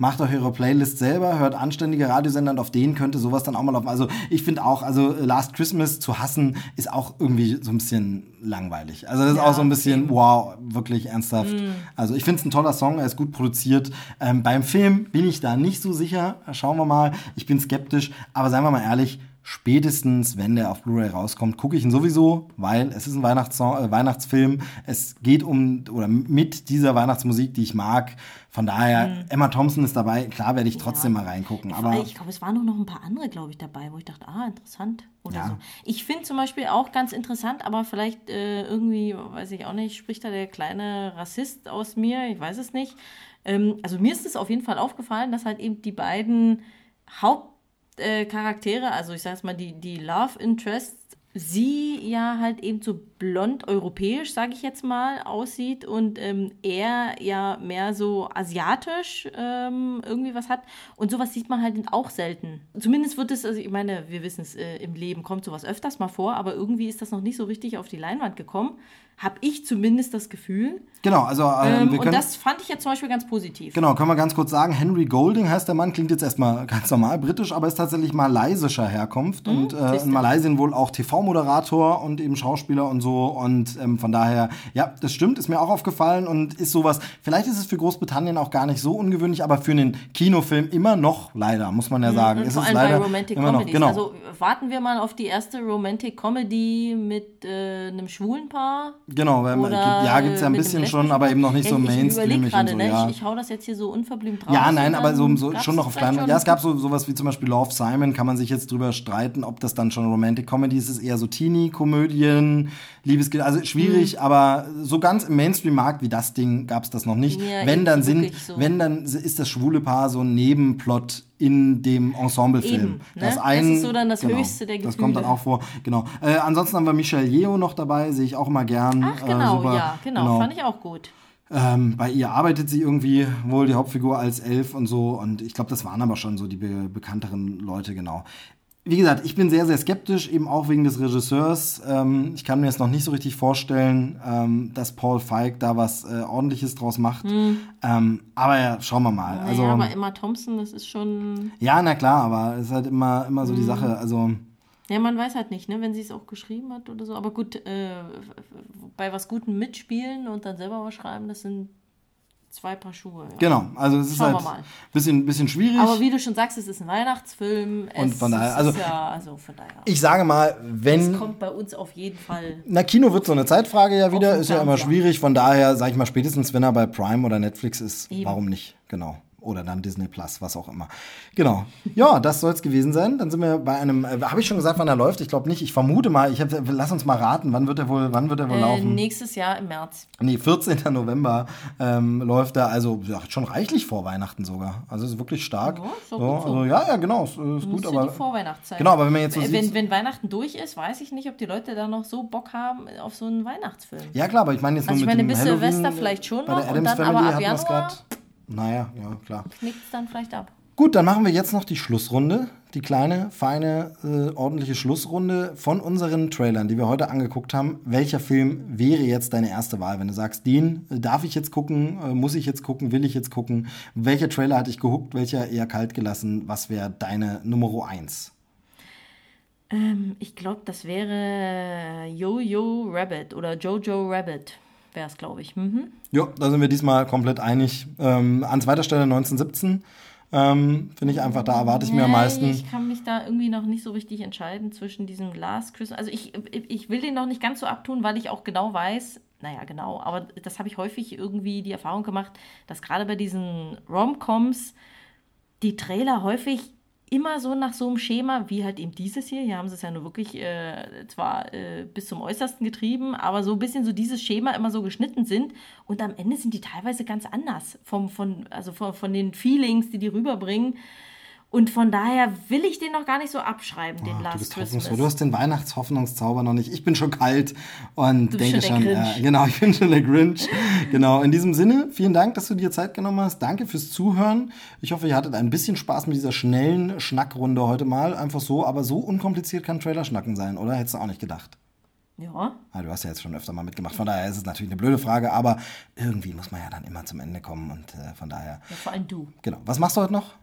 Macht euch eure Playlist selber, hört anständige Radiosender und auf denen könnte sowas dann auch mal laufen. Also ich finde auch, also Last Christmas zu hassen ist auch irgendwie so ein bisschen langweilig. Also das ist Ja, auch so ein bisschen, eben. wow, wirklich ernsthaft. Mm. Also ich finde es ein toller Song, er ist gut produziert. Ähm, beim Film bin ich da nicht so sicher. Schauen wir mal. Ich bin skeptisch, aber seien wir mal ehrlich, spätestens, wenn der auf Blu-ray rauskommt, gucke ich ihn sowieso, weil es ist ein Weihnachtssong, äh, Weihnachtsfilm. Es geht um oder mit dieser Weihnachtsmusik, die ich mag. Von daher, Emma Thompson ist dabei. Klar werde ich trotzdem mal reingucken. Aber ich glaube, es waren nur noch ein paar andere, glaube ich, dabei, wo ich dachte, ah, interessant oder Ja. so. Ich finde zum Beispiel auch ganz interessant, aber vielleicht äh, irgendwie, weiß ich auch nicht, spricht da der kleine Rassist aus mir, ich weiß es nicht. Ähm, also mir ist es auf jeden Fall aufgefallen, dass halt eben die beiden Hauptcharaktere, also ich sage jetzt mal die, die Love Interests, sie ja halt eben so blond europäisch, sage ich jetzt mal, aussieht und ähm, er ja mehr so asiatisch ähm, irgendwie was hat. Und sowas sieht man halt auch selten. Zumindest wird es, also ich meine, wir wissen es, äh, im Leben kommt sowas öfters mal vor, aber irgendwie ist das noch nicht so richtig auf die Leinwand gekommen. Habe ich zumindest das Gefühl. genau, also ähm, Ähm, wir und können. das fand ich jetzt zum Beispiel ganz positiv. Genau, können wir ganz kurz sagen, Henry Golding heißt der Mann, klingt jetzt erstmal ganz normal britisch, aber ist tatsächlich malaysischer Herkunft und äh, in Malaysien wohl auch TV-Moderator und eben Schauspieler und so und ähm, von daher, ja, das stimmt, ist mir auch aufgefallen und ist sowas, vielleicht ist es für Großbritannien auch gar nicht so ungewöhnlich, aber für einen Kinofilm immer noch, leider, muss man ja sagen, Und ist vor es allem leider bei Romantic immer noch, genau. Also warten wir mal auf die erste Romantic Comedy mit äh, einem schwulen Paar. Genau, weil, Oder ja, gibt es ja ein bisschen schon, aber eben noch nicht so ich, Ich mainstreamig gerade, so, ne? ja. ich, ich hau das jetzt hier so unverblümt raus. Ja, nein, aber so, so schon noch auf kleinen. Ja, es gab so sowas wie zum Beispiel Love Simon, kann man sich jetzt drüber streiten, ob das dann schon Romantic Comedy ist. Es ist eher so Teenie-Komödien, Liebesgefühl, also schwierig, aber so ganz im Mainstream-Markt wie das Ding gab es das noch nicht. Ja, wenn dann sind, so. wenn dann ist das schwule Paar so ein Nebenplot in dem Ensemblefilm. Ne? Das, Das ein, ist so dann das Höchste der Das kommt dann Gefühle. auch vor, genau. Äh, ansonsten haben wir Michelle Yeoh noch dabei, sehe ich auch immer gern. Ach, genau, äh, ja, genau, Fand ich auch gut. Ähm, bei ihr arbeitet sie irgendwie wohl die Hauptfigur als Elf und so. Und ich glaube, das waren aber schon so die be bekannteren Leute, genau. Wie gesagt, ich bin sehr, sehr skeptisch, eben auch wegen des Regisseurs. Ähm, ich kann mir jetzt noch nicht so richtig vorstellen, ähm, dass Paul Feig da was äh, Ordentliches draus macht. Ähm, aber ja, schauen wir mal. Also, naja, aber Emma Thompson, das ist schon. ja, na klar, aber es ist halt immer, immer so die Sache. Also, Ja, man weiß halt nicht, ne, wenn sie es auch geschrieben hat oder so. Aber gut, äh, bei was Gutem mitspielen und dann selber was schreiben, das sind zwei Paar Schuhe. Ja. genau. Also, es ist Schauen halt ein bisschen, bisschen schwierig. Aber wie du schon sagst, es ist ein Weihnachtsfilm. Und es, von daher, also- ist ja, also von daher. ich sage mal, wenn. es kommt bei uns auf jeden Fall. Na, Kino wird so eine Zeitfrage ja wieder, ist ja immer schwierig. Von daher, sage ich mal, spätestens wenn er bei Prime oder Netflix ist, Eben. warum nicht? Genau. Oder dann Disney Plus, was auch immer. Genau. Ja, das soll es gewesen sein. Dann sind wir bei einem. Äh, Habe ich schon gesagt, wann er läuft? Ich glaube nicht. Ich vermute mal. Ich hab, lass uns mal raten. Wann wird er wohl? Wann wird er wohl Äh, laufen? nächstes Jahr im März. Nee, 14. November ähm, läuft er. Also ja, schon reichlich vor Weihnachten sogar. Also ist wirklich stark. Doch so, so. also, ja, ja, genau. Ist, ist gut, aber die Vorweihnachtszeit. genau. Aber wenn man jetzt so Äh, sieht, wenn, wenn Weihnachten durch ist, weiß ich nicht, ob die Leute da noch so Bock haben auf so einen Weihnachtsfilm. Ja, klar, aber ich meine jetzt Also nur ich mit meine, dem bis Halloween, Silvester vielleicht schon noch und dann Family aber ab Januar. Naja, ja, klar. knickt es dann vielleicht ab. Gut, dann machen wir jetzt noch die Schlussrunde. Die kleine, feine, äh, ordentliche Schlussrunde von unseren Trailern, die wir heute angeguckt haben. Welcher Film wäre jetzt deine erste Wahl? Wenn du sagst, den äh, darf ich jetzt gucken, äh, muss ich jetzt gucken, will ich jetzt gucken? Welcher Trailer hat dich gehuckt, welcher eher kalt gelassen? Was wäre deine Nummer eins? Ähm, ich glaube, das wäre Yo-Yo Rabbit oder Jojo Rabbit wäre es, glaube ich. Mhm. Ja, da sind wir diesmal komplett einig. Ähm, an zweiter Stelle 1917. Ähm, Finde ich einfach, da erwarte ich mir am meisten. Ich kann mich da irgendwie noch nicht so richtig entscheiden zwischen diesem Last Christmas. Also ich, ich will den noch nicht ganz so abtun, weil ich auch genau weiß, naja, genau, aber das habe ich häufig irgendwie die Erfahrung gemacht, dass gerade bei diesen Rom-Coms die Trailer häufig immer so nach so einem Schema, wie halt eben dieses hier. Hier haben sie es ja nur wirklich äh, zwar äh, bis zum Äußersten getrieben, aber so ein bisschen so dieses Schema immer so geschnitten sind. Und am Ende sind die teilweise ganz anders vom, von, also von, von den Feelings, die die rüberbringen. Und von daher will ich den noch gar nicht so abschreiben, den oh, Last du bist Christmas. Du hast den Weihnachtshoffnungszauber noch nicht. Ich bin schon kalt und Du bist denke schon äh, genau, ich bin schon der Grinch. genau, in diesem Sinne, vielen Dank, dass du dir Zeit genommen hast. Danke fürs Zuhören. Ich hoffe, ihr hattet ein bisschen Spaß mit dieser schnellen Schnackrunde heute mal. Einfach so, aber so unkompliziert kann Trailer schnacken sein, oder? Hättest du auch nicht gedacht. Ja, Ah, du hast ja jetzt schon öfter mal mitgemacht, von daher ist es natürlich eine blöde Frage, aber irgendwie muss man ja dann immer zum Ende kommen und äh, von daher, ja, vor allem du. genau. Was machst du heute noch?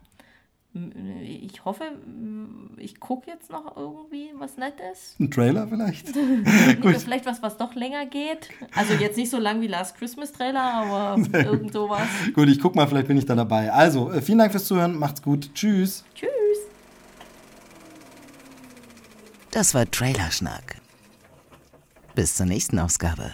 Ich hoffe, ich gucke jetzt noch irgendwie was Nettes. Ein Trailer vielleicht? Oder vielleicht was, was doch länger geht. Also jetzt nicht so lang wie Last Christmas Trailer, aber irgend sowas. Gut, ich guck mal, vielleicht bin ich da dabei. Also, äh, vielen Dank fürs Zuhören, macht's gut, tschüss. Tschüss. Das war Trailerschnack. Bis zur nächsten Ausgabe.